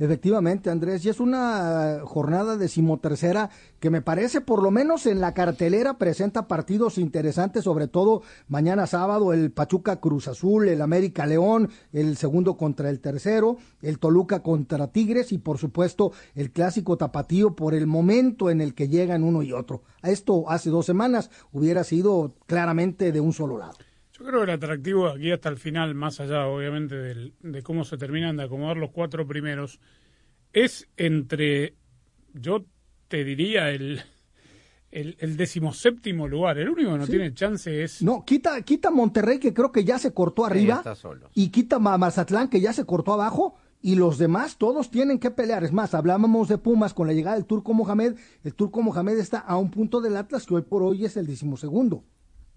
Speaker 6: Efectivamente, Andrés, y es una jornada decimotercera que me parece, por lo menos en la cartelera, presenta partidos interesantes, sobre todo mañana sábado, el Pachuca Cruz Azul, el América León, el segundo contra el tercero, el Toluca contra Tigres y, por supuesto, el clásico tapatío por el momento en el que llegan uno y otro. Esto hace dos semanas hubiera sido claramente de un solo lado.
Speaker 1: Yo creo que el atractivo de aquí hasta el final, más allá obviamente del- de cómo se terminan de acomodar los cuatro primeros, es entre, yo te diría, el, el, el decimoséptimo lugar. El único que no
Speaker 6: Sí.
Speaker 1: tiene chance es...
Speaker 6: No, quita, quita Monterrey, que creo que ya se cortó arriba,
Speaker 4: está solo.
Speaker 6: y quita Ma- Mazatlán, que ya se cortó abajo, y los demás todos tienen que pelear. Es más, hablábamos de Pumas con la llegada del Turco Mohamed. El Turco Mohamed está a un punto del Atlas, que hoy por hoy es el decimosegundo.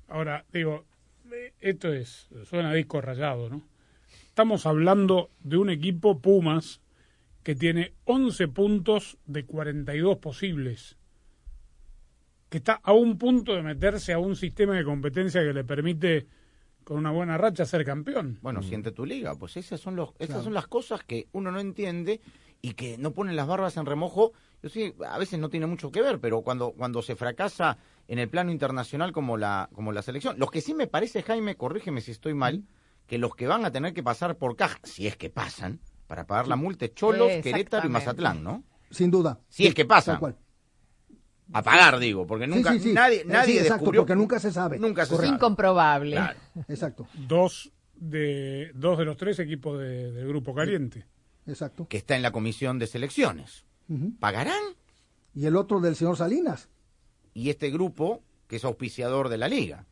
Speaker 1: Ahora, digo, esto es, suena a disco rayado, ¿no? Estamos hablando de un equipo Pumas que tiene 11 puntos de 42 posibles, que está a un punto de meterse a un sistema de competencia que le permite, con una buena racha, ser campeón.
Speaker 4: Bueno, siente tu liga, pues esas son los, esas
Speaker 1: Claro.
Speaker 4: son las cosas que uno no entiende y que no ponen las barbas en remojo. Yo sí, a veces no tiene mucho que ver, pero cuando cuando se fracasa en el plano internacional como la como la selección, los que sí me parece Jaime, corrígeme si estoy mal, que los que van a tener que pasar por caja, si es que pasan, para pagar la multa es Cholos,
Speaker 6: Sí,
Speaker 4: Querétaro y. Mazatlán, ¿no?
Speaker 6: Sin duda.
Speaker 4: Si es que pasan.
Speaker 6: Cual.
Speaker 4: A pagar, digo, porque
Speaker 6: Sí,
Speaker 4: nunca
Speaker 6: sí, sí.
Speaker 4: nadie nadie
Speaker 6: sí, exacto,
Speaker 4: descubrió
Speaker 6: porque nunca se sabe.
Speaker 4: Nunca se sabe.
Speaker 7: Incomprobable.
Speaker 4: Claro.
Speaker 6: Exacto.
Speaker 1: Dos de, dos de los tres equipos de- del Grupo Caliente.
Speaker 6: Exacto.
Speaker 4: que está en la comisión de selecciones. ¿Pagarán?
Speaker 6: Y el otro del señor Salinas.
Speaker 4: Y este grupo, que es auspiciador de la liga.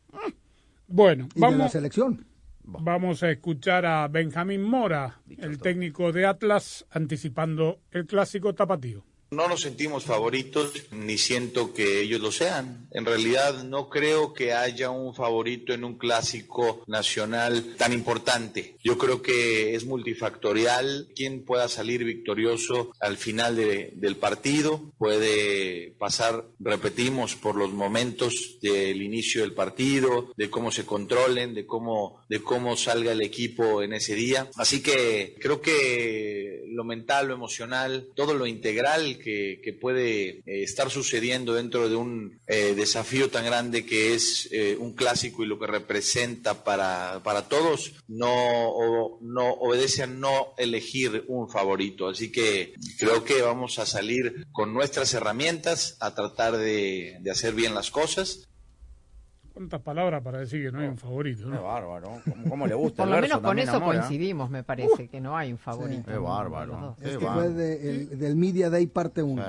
Speaker 1: Bueno,
Speaker 6: Y de la
Speaker 1: vamos,
Speaker 6: selección.
Speaker 1: vamos a escuchar a Benjamín Mora, el técnico de Atlas, anticipando el clásico tapatío.
Speaker 24: No nos sentimos favoritos, ni siento que ellos lo sean. En realidad no creo que haya un favorito en un clásico nacional tan importante. Yo creo que es multifactorial. Quien pueda salir victorioso al final de- del partido puede pasar, repetimos, por los momentos del inicio del partido, de cómo se controlen, de cómo, de cómo salga el equipo en ese día. Así que creo que lo mental, lo emocional, todo lo integral que, que puede eh, estar sucediendo dentro de un eh, desafío tan grande que es eh, un clásico y lo que representa para, para todos, no, o- no obedece a no elegir un favorito. Así que creo que vamos a salir con nuestras herramientas a tratar de, de hacer bien las cosas.
Speaker 1: ¿Cuántas palabras para decir que no hay un favorito? ¿no?
Speaker 4: Qué bárbaro. ¿Cómo, cómo le gusta
Speaker 7: Por lo menos con eso coincidimos, me parece, que no hay un favorito.
Speaker 4: Qué bárbaro. Qué
Speaker 6: Es que
Speaker 4: bárbaro.
Speaker 6: fue de- el- del Media Day parte 1.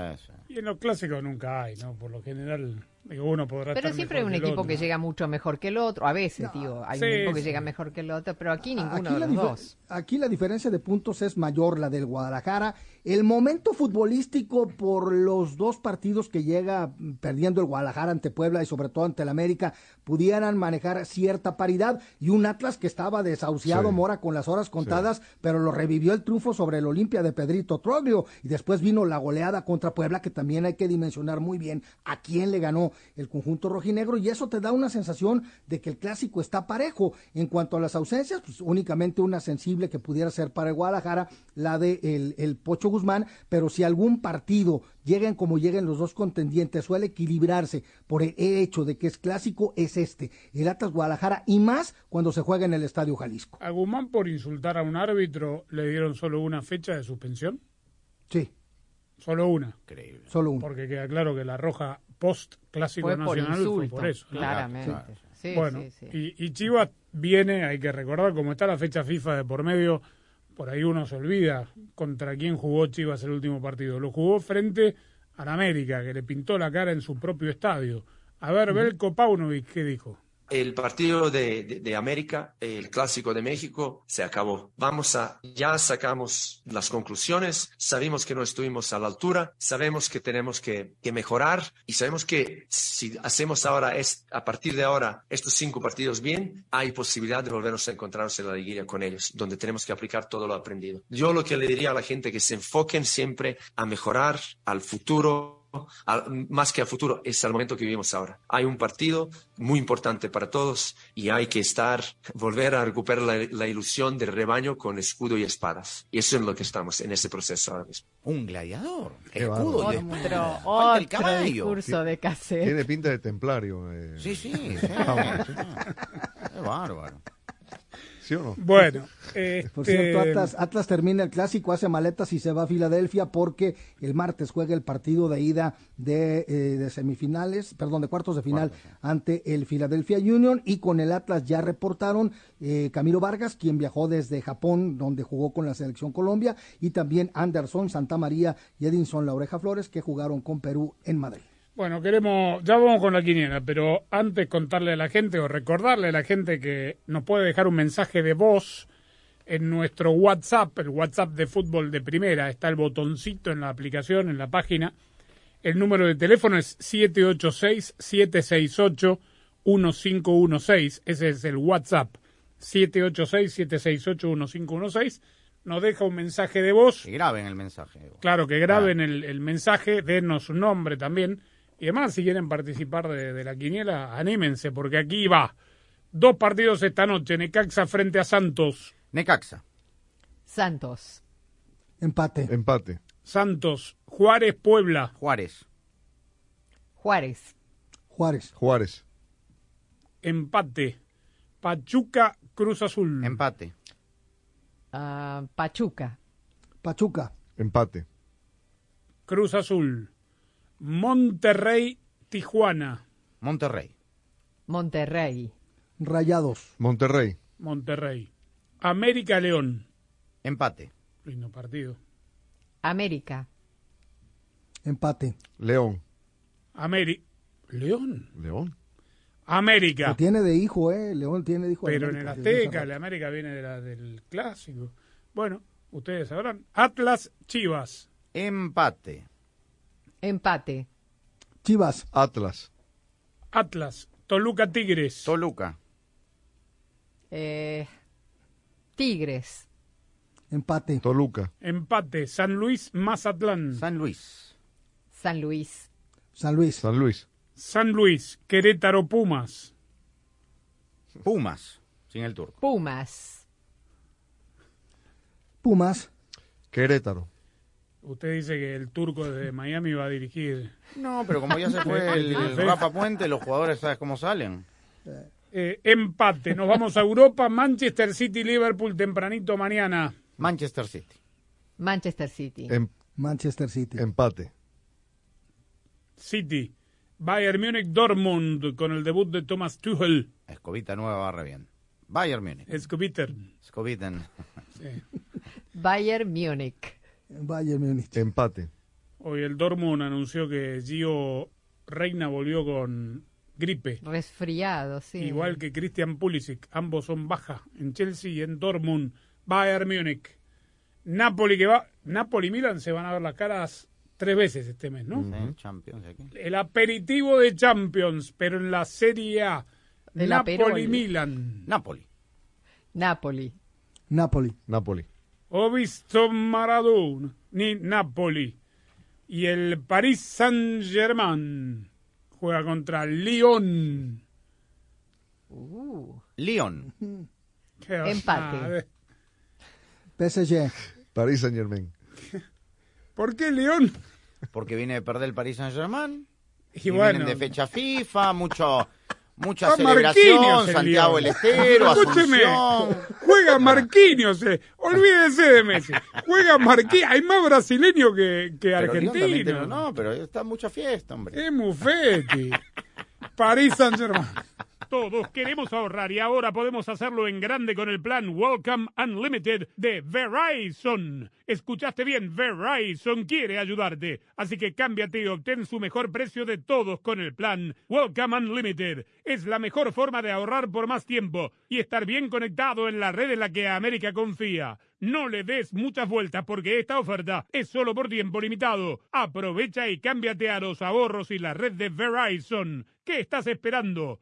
Speaker 1: Y en los clásicos nunca hay, ¿no? Por lo general, uno podrá
Speaker 7: Pero
Speaker 1: estar
Speaker 7: siempre hay un equipo
Speaker 1: otro.
Speaker 7: que llega mucho mejor que el otro. A veces, digo, hay
Speaker 1: sí,
Speaker 7: un equipo que
Speaker 1: sí.
Speaker 7: llega mejor que el otro, pero aquí ninguno
Speaker 6: Aquí
Speaker 7: de
Speaker 6: la,
Speaker 7: los dos.
Speaker 6: aquí la diferencia de puntos es mayor, la del Guadalajara. El momento futbolístico por los dos partidos que llega mm, perdiendo el Guadalajara ante Puebla y sobre todo ante el América, pudieran manejar cierta paridad. Y un Atlas que estaba desahuciado,
Speaker 5: Sí.
Speaker 6: Mora, con las horas contadas, pero lo revivió el triunfo sobre el Olimpia de Pedrito Troglio. Y después vino la goleada contra Puebla, que también hay que dimensionar muy bien a quién le ganó el conjunto rojinegro. Y eso te da una sensación de que el clásico está parejo. En cuanto a las ausencias, pues únicamente una sensible que pudiera ser para el Guadalajara, la de el, el Pocho Guzmán. Pero si algún partido lleguen como lleguen los dos contendientes, suele equilibrarse por el hecho de que es clásico, es este, el Atlas Guadalajara, y más cuando se juega en el Estadio Jalisco.
Speaker 1: A Guzmán por insultar a un árbitro le dieron solo una fecha de suspensión.
Speaker 6: Sí.
Speaker 1: Solo una.
Speaker 6: Solo una.
Speaker 1: Porque queda claro que la roja post clásico
Speaker 7: Fue por
Speaker 1: nacional fue
Speaker 7: insulto,
Speaker 1: por eso. ¿no?
Speaker 7: claramente. Sí,
Speaker 1: bueno,
Speaker 7: sí, sí.
Speaker 1: Y, y Chivas viene, hay que recordar, como está la fecha FIFA de por medio, por ahí uno se olvida contra quién jugó Chivas el último partido. Lo jugó frente al América, que le pintó la cara en su propio estadio. A ver, Belko Paunovic, ¿qué dijo?
Speaker 25: El partido de, América, el clásico de México, se acabó. Vamos a, ya sacamos las conclusiones, sabemos que no estuvimos a la altura, sabemos que tenemos que, que mejorar y sabemos que si hacemos ahora, es, a partir de ahora, estos cinco partidos bien, hay posibilidad de volvernos a encontrarnos en la liguilla con ellos, donde tenemos que aplicar todo lo aprendido. Yo lo que le diría a la gente que se enfoquen siempre a mejorar al futuro más que al futuro, es al momento que vivimos ahora. Hay un partido muy importante para todos y hay que estar, volver a recuperar la, la ilusión del rebaño con escudo y espadas. Y eso es lo que estamos en ese proceso ahora mismo.
Speaker 4: Un gladiador. Escudo y.
Speaker 7: Otro,
Speaker 4: Falta el
Speaker 7: otro
Speaker 4: caballo.
Speaker 7: discurso de cassette.
Speaker 5: Tiene pinta de templario. eh.
Speaker 4: Sí, sí, sí.
Speaker 5: Vamos.
Speaker 4: Qué bárbaro.
Speaker 5: ¿Sí o no?
Speaker 1: Bueno,
Speaker 6: Por
Speaker 1: este,
Speaker 6: cierto, Atlas, Atlas termina el clásico, hace maletas y se va a Filadelfia porque el martes juega el partido de ida de, eh, de semifinales, perdón, de cuartos de final ante el Philadelphia Union y con el Atlas ya reportaron eh, Camilo Vargas, quien viajó desde Japón, donde jugó con la selección Colombia, y también Anderson, Santa María y Edinson La Oreja Flores, que jugaron con Perú en Madrid.
Speaker 1: Bueno, queremos, ya vamos con la quiniela, pero antes contarle a la gente o recordarle a la gente que nos puede dejar un mensaje de voz en nuestro WhatsApp, el WhatsApp de fútbol de primera, está el botoncito en la aplicación, en la página. El número de teléfono es 786-768-1516, ese es el WhatsApp, 786-768-1516. Nos deja un mensaje de voz.
Speaker 4: Que graben el mensaje.
Speaker 1: Claro, que graben el, el mensaje, denos su nombre también. Y además, si quieren participar de, de la quiniela, anímense, porque aquí va. Dos partidos esta noche, Necaxa frente a Santos.
Speaker 4: Necaxa.
Speaker 7: Santos.
Speaker 6: Empate.
Speaker 5: Empate.
Speaker 1: Santos, Juárez, Puebla.
Speaker 4: Juárez.
Speaker 7: Juárez.
Speaker 6: Juárez.
Speaker 5: Juárez.
Speaker 1: Empate. Pachuca, Cruz Azul.
Speaker 4: Empate.
Speaker 7: Ah, Pachuca.
Speaker 6: Pachuca.
Speaker 5: Empate.
Speaker 1: Cruz Azul. Monterrey, Tijuana.
Speaker 4: Monterrey.
Speaker 7: Monterrey.
Speaker 6: Rayados.
Speaker 5: Monterrey.
Speaker 1: Monterrey. América, León.
Speaker 4: Empate.
Speaker 1: Lindo partido.
Speaker 7: América.
Speaker 6: Empate.
Speaker 5: León.
Speaker 1: América. León.
Speaker 5: León.
Speaker 1: América.
Speaker 6: Lo tiene de hijo, ¿eh? León tiene de hijo.
Speaker 1: Pero en el Azteca, la América viene de la, del clásico. Bueno, ustedes sabrán. Atlas, Chivas.
Speaker 4: Empate.
Speaker 7: Empate.
Speaker 6: Chivas.
Speaker 5: Atlas.
Speaker 1: Atlas, Toluca, Tigres.
Speaker 4: Toluca.
Speaker 7: Eh, Tigres.
Speaker 6: Empate.
Speaker 5: Toluca.
Speaker 1: Empate, San Luis, Mazatlán.
Speaker 4: San Luis.
Speaker 7: San Luis.
Speaker 6: San Luis.
Speaker 5: San Luis.
Speaker 1: San Luis, Querétaro, Pumas.
Speaker 4: Pumas. Sin el turco.
Speaker 7: Pumas.
Speaker 6: Pumas.
Speaker 5: Querétaro.
Speaker 1: Usted dice que el turco desde Miami va a dirigir.
Speaker 4: No, pero como ya se fue el, el Rafa Puente, los jugadores, ¿sabes cómo salen?
Speaker 1: Eh, empate, nos vamos a Europa, Manchester City, Liverpool, tempranito mañana.
Speaker 4: Manchester City.
Speaker 7: Manchester City.
Speaker 5: Em-
Speaker 6: Manchester City.
Speaker 5: empate.
Speaker 1: City, Bayern Múnich, Dortmund, con el debut de Thomas Tuchel.
Speaker 4: Escobita nueva barre bien. Bayern Múnich.
Speaker 1: Escobiter.
Speaker 4: Escobiten.
Speaker 7: Bayern Múnich.
Speaker 6: Bayern Múnich.
Speaker 5: Empate.
Speaker 1: Hoy el Dortmund anunció que Gio Reina volvió con gripe.
Speaker 7: Resfriado, sí.
Speaker 1: Igual que Christian Pulisic, ambos son baja en Chelsea y en Dortmund, Bayern Múnich. Napoli que va, Napoli y Milan se van a ver las caras tres veces este mes, ¿no?
Speaker 4: Sí, Champions aquí.
Speaker 1: El aperitivo de Champions, pero en la Serie A.
Speaker 7: Del
Speaker 1: Napoli.
Speaker 4: Napoli.
Speaker 7: Napoli.
Speaker 6: Napoli.
Speaker 1: Ho visto Maradona, ni Napoli. Y el Paris Saint-Germain juega contra Lyon.
Speaker 7: Uh,
Speaker 4: Lyon.
Speaker 1: Qué
Speaker 7: Empate.
Speaker 6: PSG.
Speaker 5: París Saint Germain.
Speaker 1: ¿Por qué Lyon?
Speaker 4: Porque viene de perder el Paris Saint-Germain.
Speaker 1: Y
Speaker 4: Y
Speaker 1: bueno.
Speaker 4: vienen de fecha FIFA, mucho, mucha
Speaker 1: Ah,
Speaker 4: celebración,
Speaker 1: Marquinhos
Speaker 4: Santiago el Estero,
Speaker 1: Escúcheme,
Speaker 4: Asunción.
Speaker 1: juega Marquinhos, eh. olvídese de Messi. Juega Marquinhos, hay más brasileño que, que argentino.
Speaker 4: no, pero está mucha fiesta, hombre.
Speaker 1: Es Mufetti. París Saint Germain. Todos queremos ahorrar y ahora podemos hacerlo en grande con el plan Welcome Unlimited de Verizon. Escuchaste bien, Verizon quiere ayudarte. Así que cámbiate y obtén su mejor precio de todos con el plan Welcome Unlimited. Es la mejor forma de ahorrar por más tiempo y estar bien conectado en la red en la que América confía. No le des muchas vueltas porque esta oferta es solo por tiempo limitado. Aprovecha y cámbiate a los ahorros y la red de Verizon. ¿Qué estás esperando?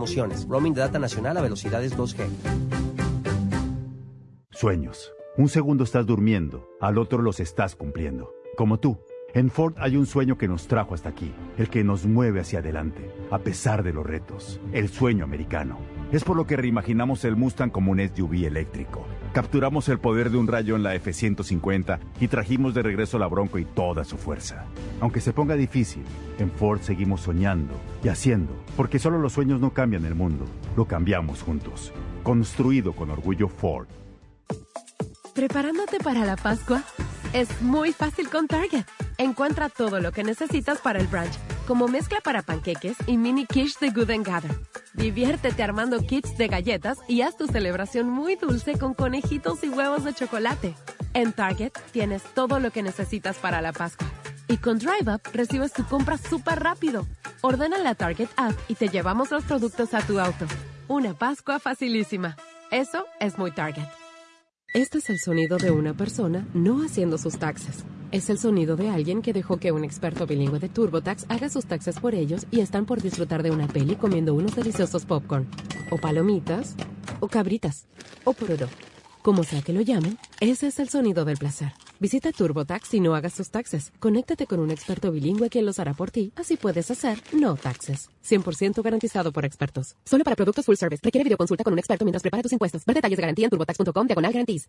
Speaker 12: promociones. Roaming de data nacional a velocidades 2G.
Speaker 8: Sueños. Un segundo estás durmiendo, al otro los estás cumpliendo. Como tú. En Ford hay un sueño que nos trajo hasta aquí, el que nos mueve hacia adelante, a pesar de los retos, el sueño americano. Es por lo que reimaginamos el Mustang como un SUV eléctrico. Capturamos el poder de un rayo en la F-150 y trajimos de regreso la Bronco y toda su fuerza. Aunque se ponga difícil, en Ford seguimos soñando y haciendo, porque solo los sueños no cambian el mundo, lo cambiamos juntos. Construido con orgullo Ford.
Speaker 14: ¿Preparándote para la Pascua? Es muy fácil con Target. Encuentra todo lo que necesitas para el brunch, como mezcla para panqueques y mini quiche de Good Gather. Diviértete armando kits de galletas y haz tu celebración muy dulce con conejitos y huevos de chocolate. En Target tienes todo lo que necesitas para la Pascua. Y con Drive Up recibes tu compra súper rápido. Ordena la Target app y te llevamos los productos a tu auto. Una Pascua facilísima. Eso es muy Target. Este es el sonido de una persona no haciendo sus taxes. Es el sonido de alguien que dejó que un experto bilingüe de TurboTax haga sus taxes por ellos y están por disfrutar de una peli comiendo unos deliciosos popcorn, o palomitas, o cabritas, o porodo. Como sea que lo llamen, ese es el sonido del placer. Visita TurboTax y no hagas tus taxes. Conéctate con un experto bilingüe quien los hará por ti. Así puedes hacer no taxes. 100% garantizado por expertos. Solo para productos full service. Requiere videoconsulta con un experto mientras prepara tus impuestos. Ver detalles de garantía en turbotax.com diagonal garantías.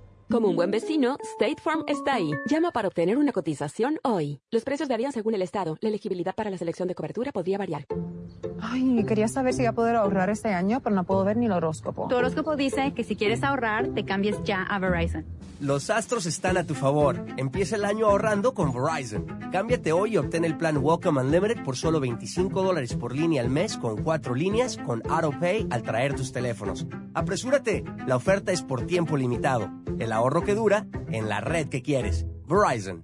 Speaker 17: Como un buen vecino, State Farm está ahí. Llama para obtener una cotización hoy. Los precios varían según el estado. La elegibilidad para la selección de cobertura podría variar.
Speaker 11: Ay, quería saber si voy a poder ahorrar este año, pero no puedo ver ni el horóscopo.
Speaker 26: Tu horóscopo dice que si quieres ahorrar, te cambies ya a Verizon.
Speaker 12: Los astros están a tu favor. Empieza el año ahorrando con Verizon. Cámbiate hoy y obtén el plan Welcome Unlimited por solo 25 dólares por línea al mes con cuatro líneas con AutoPay al traer tus teléfonos. Apresúrate, la oferta es por tiempo limitado. El ahorro que dura en la red que quieres. Verizon.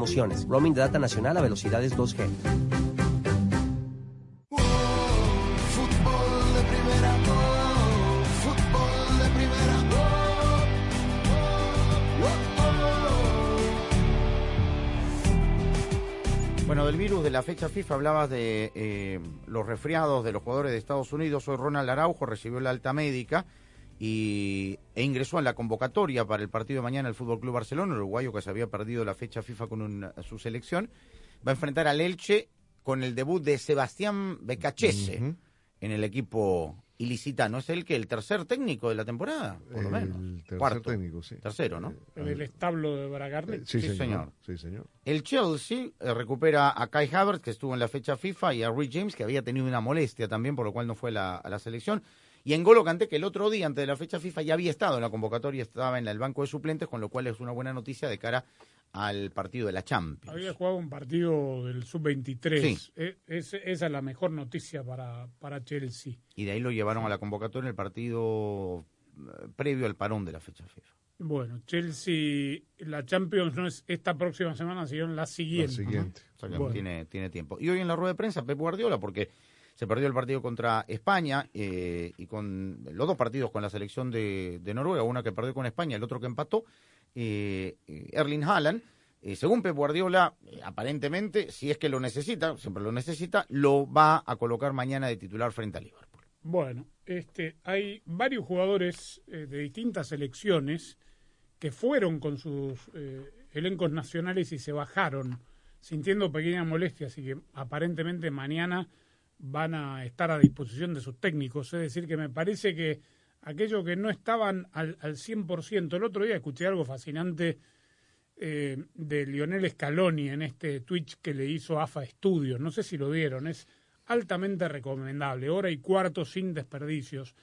Speaker 12: Roaming de data nacional a velocidades 2G.
Speaker 27: Fútbol de primera, oh, fútbol de primera,
Speaker 4: Bueno, del virus de la fecha FIFA hablabas de eh, los resfriados de los jugadores de Estados Unidos. Hoy Ronald Araujo recibió la alta médica y, e ingresó en la convocatoria para el partido de mañana el Fútbol Club Barcelona, uruguayo que se había perdido la fecha FIFA con un- su selección. Va a enfrentar al Elche con el debut de Sebastián Becachese en el equipo ilicitano. Es el que el tercer técnico de la temporada, por lo
Speaker 5: El
Speaker 4: menos.
Speaker 5: tercer
Speaker 4: Cuarto.
Speaker 5: técnico, sí.
Speaker 4: Tercero, ¿no?
Speaker 1: En el establo de Bragarnik.
Speaker 5: Sí, señor. Sí, señor.
Speaker 4: El Chelsea eh, recupera a Kai Havertz, que estuvo en la fecha FIFA, y a Rich James, que había tenido una molestia también, por lo cual no fue la- a la selección. Y en Golo Kanté, que el otro día, antes de la fecha FIFA, ya había estado en la convocatoria, estaba en el banco de suplentes, con lo cual es una buena noticia de cara al partido de la Champions.
Speaker 1: Había jugado un partido del sub-23.
Speaker 4: Sí.
Speaker 1: E- es- esa es la mejor noticia para, para Chelsea.
Speaker 4: Y de ahí lo llevaron a la convocatoria en el partido eh, previo al parón de la fecha FIFA.
Speaker 1: Bueno, Chelsea, la Champions no es esta próxima semana, sino la siguiente.
Speaker 4: O sea que
Speaker 1: Bueno.
Speaker 4: tiene, tiene tiempo. Y hoy en la rueda de prensa, Pep Guardiola, porque se perdió el partido contra España eh, y con los dos partidos con la selección de, Noruega, una que perdió con España, el otro que empató, eh, Erling Haaland. eh, según Pep Guardiola, aparentemente, si es que lo necesita, siempre lo necesita, lo va a colocar mañana de titular frente a Liverpool.
Speaker 1: Bueno, este, hay varios jugadores de distintas selecciones que fueron con sus elencos nacionales y se bajaron sintiendo pequeñas molestias y que aparentemente mañana van a estar a disposición de sus técnicos. Es decir, que me parece que aquellos que no estaban al, al 100%, el otro día escuché algo fascinante eh, de Lionel Scaloni en este Twitch que le hizo AFA Studios. No sé si lo vieron, es altamente recomendable, hora y cuarto sin desperdicios.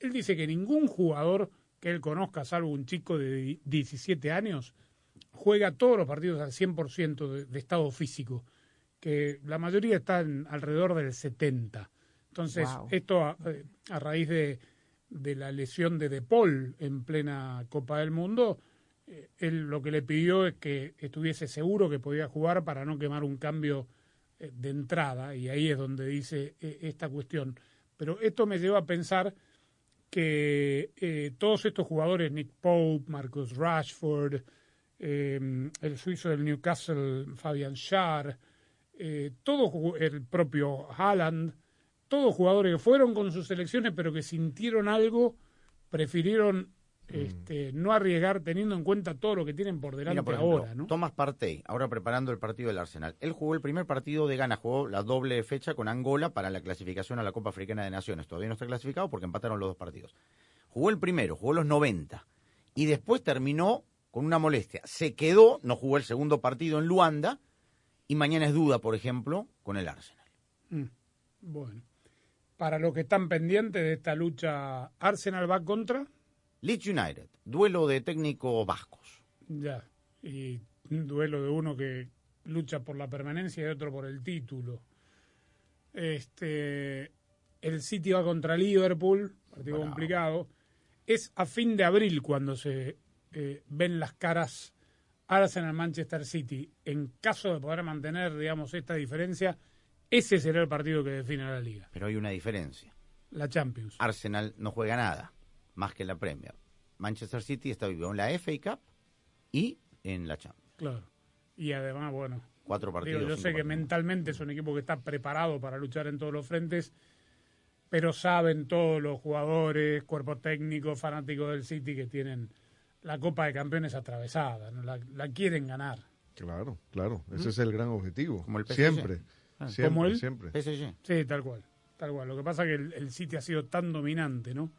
Speaker 1: Él dice que ningún jugador que él conozca, salvo un chico de 17 años, juega todos los partidos al 100% de, de estado físico, que la mayoría están alrededor del 70%. Entonces,
Speaker 7: Wow.
Speaker 1: esto a, eh, a raíz de, de la lesión de De Paul en plena Copa del Mundo, eh, él lo que le pidió es que estuviese seguro que podía jugar para no quemar un cambio eh, de entrada, y ahí es donde dice esta cuestión. Pero esto me lleva a pensar que eh, todos estos jugadores, Nick Pope, Marcus Rashford, eh, el suizo del Newcastle, Fabian Schär, eh, todos ju- el propio Haaland, todos jugadores que fueron con sus selecciones pero que sintieron algo, prefirieron este, no arriesgar teniendo en cuenta todo lo que tienen por delante
Speaker 4: Mira, por ejemplo,
Speaker 1: ahora, ¿no?
Speaker 4: Thomas Partey, ahora preparando el partido del Arsenal. Él jugó el primer partido de Ghana, jugó la doble fecha con Angola para la clasificación a la Copa Africana de Naciones. Todavía no está clasificado porque empataron los dos partidos. Jugó el primero, jugó los 90 y después terminó con una molestia. Se quedó, no jugó el segundo partido en Luanda y mañana es duda, por ejemplo, con el Arsenal.
Speaker 1: Mm, Bueno, para los que están pendientes de esta lucha, Arsenal va contra,
Speaker 4: Leeds United, duelo de técnicos vascos.
Speaker 1: ya, y un duelo de uno que lucha por la permanencia y otro por el título. Este, el City va contra Liverpool, partido
Speaker 4: Bravo.
Speaker 1: complicado. Es a fin de abril cuando se eh, ven las caras Arsenal-Manchester City. En caso de poder mantener, digamos, esta diferencia, ese será el partido que define la liga,
Speaker 4: Pero hay una diferencia.
Speaker 1: la Champions.
Speaker 4: Arsenal no juega nada, más que la Premier. Manchester City está vivo en la FA Cup y en la Champions.
Speaker 1: Claro. Y además, bueno,
Speaker 4: Cuatro partidos.
Speaker 1: digo, yo sé que mentalmente es un equipo que está preparado para luchar en todos los frentes, pero saben todos los jugadores, cuerpo técnico, fanáticos del City que tienen la Copa de Campeones atravesada, ¿no? la, la quieren ganar.
Speaker 5: Claro, claro. Ese
Speaker 1: ¿Mm?
Speaker 5: es el gran objetivo.
Speaker 4: Como el PSG.
Speaker 5: Siempre.
Speaker 4: Ah.
Speaker 5: Siempre,
Speaker 1: ¿Como él?
Speaker 5: siempre.
Speaker 4: PSG.
Speaker 1: Sí, tal cual, tal cual. Lo que pasa es que el, el City ha sido tan dominante, ¿no?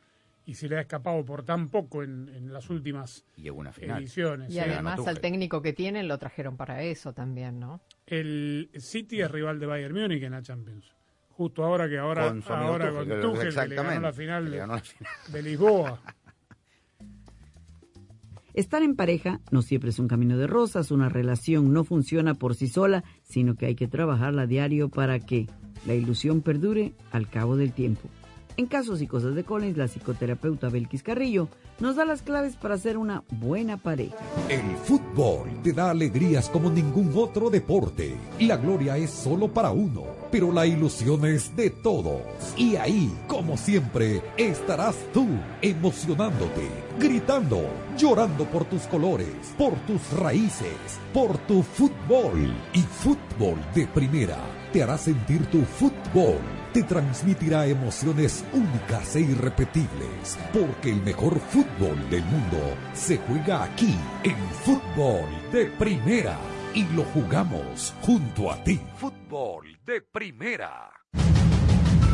Speaker 1: Y se le ha escapado por tan poco en, en las últimas
Speaker 4: Llegó una final.
Speaker 1: ediciones.
Speaker 7: Y
Speaker 1: sí.
Speaker 7: además al técnico que tienen lo trajeron para eso también, ¿no?
Speaker 1: El City es rival de Bayern Múnich en la Champions. Justo ahora que ahora
Speaker 4: Con
Speaker 1: ahora
Speaker 4: Tuchel,
Speaker 1: con
Speaker 4: que-
Speaker 1: Tuchel, que le ganó la final de,
Speaker 4: ganó la final.
Speaker 1: de Lisboa.
Speaker 20: Estar en pareja no siempre es un camino de rosas, una relación no funciona por sí sola, sino que hay que trabajarla a diario para que la ilusión perdure al cabo del tiempo. En casos y cosas de Collins, la psicoterapeuta Belkis Carrillo nos da las claves para ser una buena pareja.
Speaker 21: El fútbol te da alegrías como ningún otro deporte. La gloria es solo para uno, pero la ilusión es de todos. Y ahí, como siempre, estarás tú, emocionándote, gritando, llorando por tus colores, por tus raíces, por tu fútbol. Y fútbol de primera te hará sentir tu fútbol. Te transmitirá emociones únicas e irrepetibles, porque el mejor fútbol del mundo se juega aquí, en fútbol de primera. Y lo jugamos junto a ti. Fútbol de primera.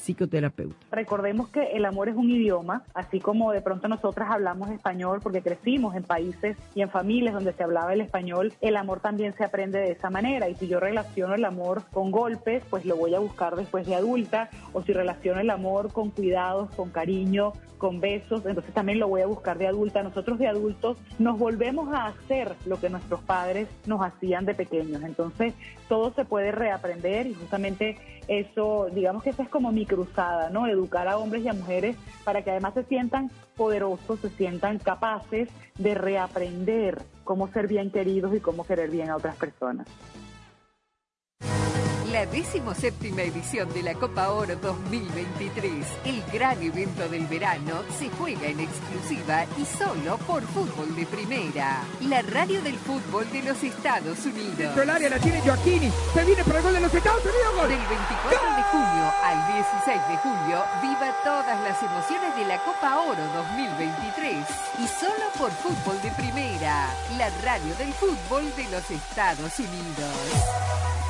Speaker 20: psicoterapeuta.
Speaker 28: Recordemos que el amor es un idioma, así como de pronto nosotras hablamos español porque crecimos en países y en familias donde se hablaba el español, el amor también se aprende de esa manera. Y si yo relaciono el amor con golpes, pues lo voy a buscar después de adulta, o si relaciono el amor con cuidados, con cariño, con besos, entonces también lo voy a buscar de adulta. Nosotros de adultos nos volvemos a hacer lo que nuestros padres nos hacían de pequeños. Entonces todo se puede reaprender y justamente eso, digamos que esa es como mi cruzada, ¿no? Educar a hombres y a mujeres para que además se sientan poderosos, se sientan capaces de reaprender cómo ser bien queridos y cómo querer bien a otras personas.
Speaker 2: La decimoséptima edición de la Copa Oro 2023, el gran evento del verano, se juega en exclusiva y solo por Fútbol de Primera, la radio del fútbol de los Estados Unidos.
Speaker 23: Del área la tiene Joaquini. Se viene para el gol de los Estados Unidos. Gol.
Speaker 2: Del 24 de junio al 16 de julio, viva todas las emociones de la Copa Oro 2023 y solo por Fútbol de Primera, la radio del fútbol de los Estados Unidos.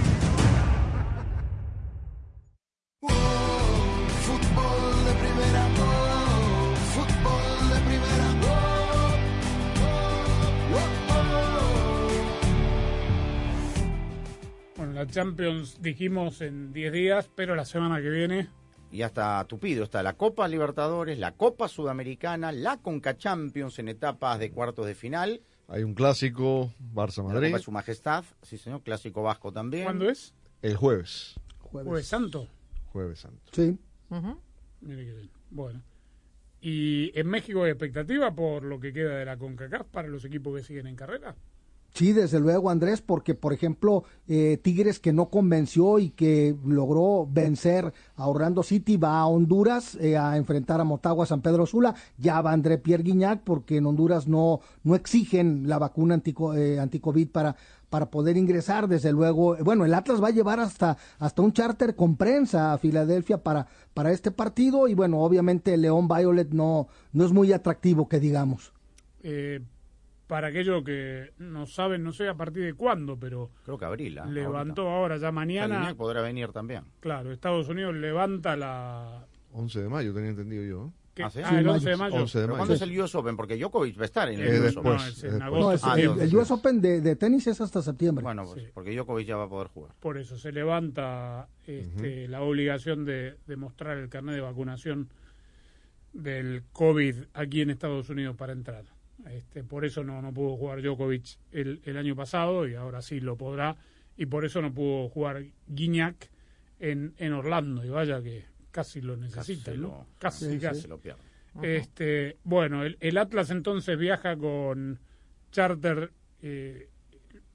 Speaker 1: La Champions dijimos en 10 días, pero la semana que viene
Speaker 4: Y ya está tupido, está la Copa Libertadores, la Copa Sudamericana, la Conca Champions en etapas de cuartos de final.
Speaker 5: Hay un clásico,
Speaker 4: La Copa de Su Majestad, sí señor, clásico vasco también.
Speaker 1: ¿Cuándo es?
Speaker 5: el jueves.
Speaker 1: Jueves Santo.
Speaker 5: Jueves Santo.
Speaker 6: Sí.
Speaker 1: Mire qué bien. Bueno. ¿Y en México hay expectativa por lo que queda de la CONCACAF para los equipos que siguen en carrera?
Speaker 6: Sí, desde luego, Andrés, porque, por ejemplo, eh, Tigres que no convenció y que logró vencer a Orlando City va a Honduras eh, a enfrentar a Motagua San Pedro Sula. Ya va André Pierre Guignac porque en Honduras no, no exigen la vacuna antico, eh, anticovid para, para poder ingresar. Desde luego, eh, bueno, el Atlas va a llevar hasta, hasta un charter con prensa a Filadelfia para, para este partido. Y bueno, obviamente León Violet no, no es muy atractivo, que digamos.
Speaker 1: Eh, para aquellos que no saben, no sé a partir de cuándo, pero
Speaker 4: Creo que abril. ¿ah?
Speaker 1: levantó ahora ya mañana.
Speaker 4: Saginac podrá venir también.
Speaker 1: Claro, Estados Unidos levanta la.
Speaker 5: 11 de mayo, tenía entendido yo. ¿eh?
Speaker 1: ¿Qué?
Speaker 4: Ah, ¿sí?
Speaker 1: Ah, el 11 de mayo.
Speaker 5: 11 de
Speaker 4: ¿Pero
Speaker 5: mayo.
Speaker 4: ¿Cuándo es el US Open? Porque Djokovic va a estar en
Speaker 5: Eh,
Speaker 4: el US Open.
Speaker 1: No, es en
Speaker 5: después.
Speaker 1: agosto.
Speaker 6: No, es-
Speaker 4: Ah,
Speaker 6: el,
Speaker 4: entonces,
Speaker 6: el US Open de, de tenis es hasta septiembre.
Speaker 4: Bueno, pues, porque Djokovic ya va a poder jugar.
Speaker 1: Por eso se levanta este, la obligación de, de mostrar el carnet de vacunación del COVID aquí en Estados Unidos para entrar. Este, por eso no, no pudo jugar Djokovic el, el año pasado y ahora sí lo podrá. Y por eso no pudo jugar Guiñac en, en Orlando. Y vaya que casi lo necesita,
Speaker 4: se
Speaker 1: ¿no?
Speaker 4: lo-
Speaker 1: Casi,
Speaker 4: sí,
Speaker 1: casi.
Speaker 4: se lo pierde.
Speaker 1: Este, bueno, el, el Atlas entonces viaja con charter, eh,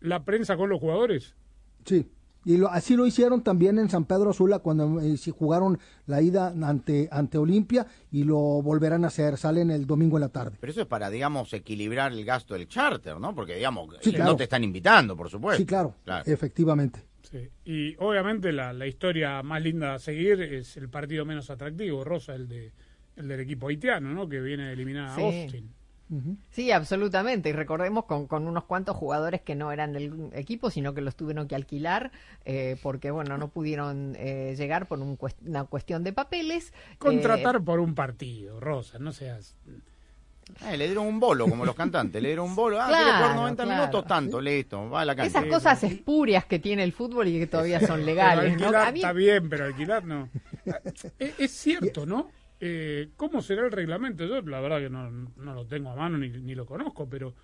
Speaker 1: la prensa con los jugadores.
Speaker 6: Sí, Y lo, así lo hicieron también en San Pedro Sula cuando eh, si jugaron la ida ante, ante Olimpia y lo volverán a hacer. Salen el domingo en la tarde.
Speaker 4: Pero eso es para, digamos, equilibrar el gasto del charter, ¿no? Porque, digamos,
Speaker 6: Sí,
Speaker 4: eh,
Speaker 6: claro.
Speaker 4: no te están invitando, por supuesto.
Speaker 6: Sí, claro,
Speaker 4: Claro.
Speaker 6: efectivamente.
Speaker 1: Sí. Y obviamente la, la historia más linda a seguir es el partido menos atractivo, Rosa, el de el del equipo haitiano, ¿no? Que viene a eliminar a
Speaker 7: Sí. Absolutamente. Y recordemos con, con unos cuantos jugadores que no eran del equipo, sino que los tuvieron que alquilar eh, porque, bueno, no pudieron eh, llegar por un cues- una cuestión de papeles.
Speaker 1: Contratar
Speaker 7: Eh,
Speaker 1: por un partido, Rosa, no seas...
Speaker 4: Eh, le dieron un bolo, como los cantantes. Le dieron un bolo. Ah, quiere
Speaker 7: Claro,
Speaker 4: jugar 90
Speaker 7: claro.
Speaker 4: minutos, tanto, listo. Va a la cancha.
Speaker 7: esas cosas espurias que tiene el fútbol y que todavía son legales.
Speaker 1: Pero
Speaker 7: ¿no?
Speaker 1: alquilar
Speaker 7: mí-
Speaker 1: está bien, pero alquilar no. es, es cierto, ¿no? Eh, ¿Cómo será el reglamento? Yo la verdad que no, no lo tengo a mano ni, ni lo conozco, pero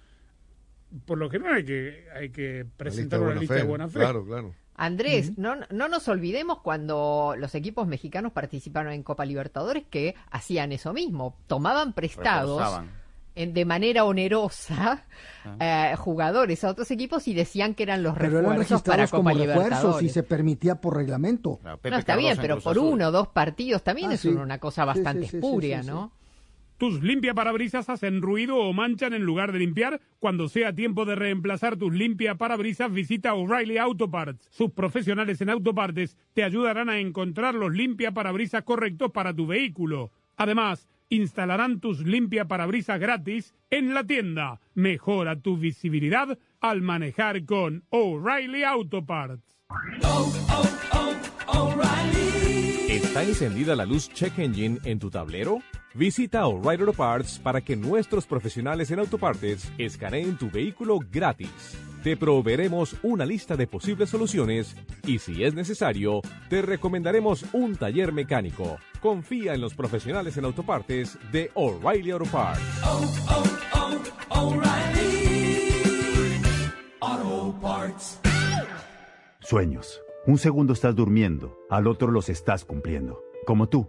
Speaker 1: por lo general hay que, hay que presentar una lista de buena fe.
Speaker 5: Claro, claro.
Speaker 7: Andrés, no, no nos olvidemos cuando los equipos mexicanos participaron en Copa Libertadores que hacían eso mismo, tomaban prestados
Speaker 4: Reforzaban.
Speaker 7: En- de manera onerosa eh, jugadores a otros equipos y decían que eran los
Speaker 6: Pero eran
Speaker 7: refuerzos para
Speaker 6: registrados como refuerzos y se permitía por reglamento.
Speaker 7: No, está bien, pero por uno o dos partidos también
Speaker 6: Ah,
Speaker 7: es
Speaker 6: sí.
Speaker 7: una cosa bastante
Speaker 6: sí, sí,
Speaker 7: espuria,
Speaker 6: sí, sí,
Speaker 7: ¿no?
Speaker 1: ¿Tus limpia parabrisas hacen ruido o manchan en lugar de limpiar? Cuando sea tiempo de reemplazar tus limpia parabrisas, visita O'Reilly Auto Parts. Sus profesionales en autopartes te ayudarán a encontrar los limpia parabrisas correctos para tu vehículo. Además, instalarán tus limpia parabrisas gratis en la tienda. Mejora tu visibilidad al manejar con O'Reilly Auto Parts.
Speaker 29: ¿Está encendida la luz Check Engine en tu tablero? Visita O'Reilly Auto Parts para que nuestros profesionales en autopartes escaneen tu vehículo gratis. Te proveeremos una lista de posibles soluciones y si es necesario, te recomendaremos un taller mecánico. Confía en los profesionales en autopartes de O'Reilly Auto Parts.
Speaker 27: Auto Parts.
Speaker 8: Sueños. Un segundo estás durmiendo, al otro los estás cumpliendo. Como tú.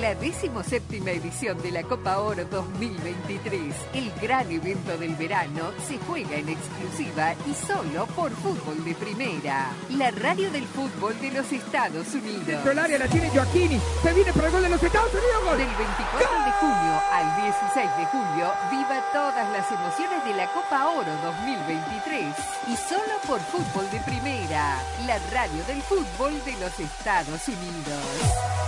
Speaker 2: La decimoséptima edición de la Copa Oro 2023. El gran evento del verano se juega en exclusiva y solo por Fútbol de Primera. La radio del fútbol de los Estados Unidos.
Speaker 23: Del área la tiene Joaquini. Se viene para el gol de los Estados Unidos. Gol.
Speaker 2: Del 24 de junio al 16 de julio, viva todas las emociones de la Copa Oro 2023. Y solo por Fútbol de Primera, la radio del fútbol de los Estados Unidos.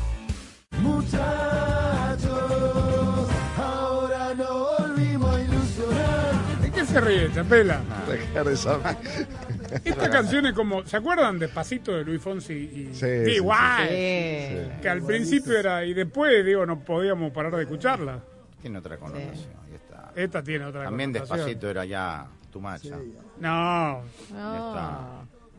Speaker 27: Muchachos, ahora no volvimos a ilusionar.
Speaker 1: ¿De qué se ríe, Chapela?
Speaker 5: Dejar de saber.
Speaker 1: Esta canción es como, ¿se acuerdan Despacito de Luis Fonsi y
Speaker 5: Sí, sí, sí.
Speaker 1: Que al principio era, y después, digo, no podíamos parar de escucharla.
Speaker 4: Tiene otra connotación. está.
Speaker 1: Esta tiene otra
Speaker 4: También
Speaker 1: connotación.
Speaker 4: despacito era ya tu macha.
Speaker 1: No,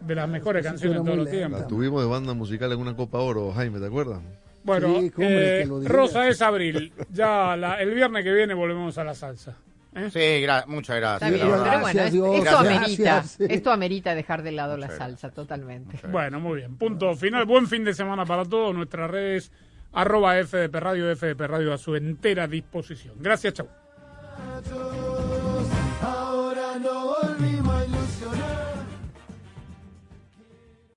Speaker 1: de las mejores canciones de todos los
Speaker 5: La
Speaker 1: tiempos.
Speaker 5: tuvimos de banda musical en una Copa Oro, Jaime, ¿te acuerdas?
Speaker 1: Bueno,
Speaker 5: Sí,
Speaker 1: eh,
Speaker 5: que lo digas.
Speaker 1: Rosa es abril. Ya la- el viernes que viene volvemos a la salsa. ¿eh?
Speaker 4: Sí, gra- muchas gracias.
Speaker 7: Bien, bueno, es-
Speaker 6: Dios.
Speaker 7: esto
Speaker 6: Gracias.
Speaker 7: amerita,
Speaker 6: Gracias.
Speaker 7: esto amerita dejar de lado la salsa totalmente.
Speaker 1: Bueno, muy bien. Punto final. Buen fin de semana para todos. Nuestras redes arroba FDP Radio, FDP Radio a su entera disposición. Gracias, chau.
Speaker 27: Ahora no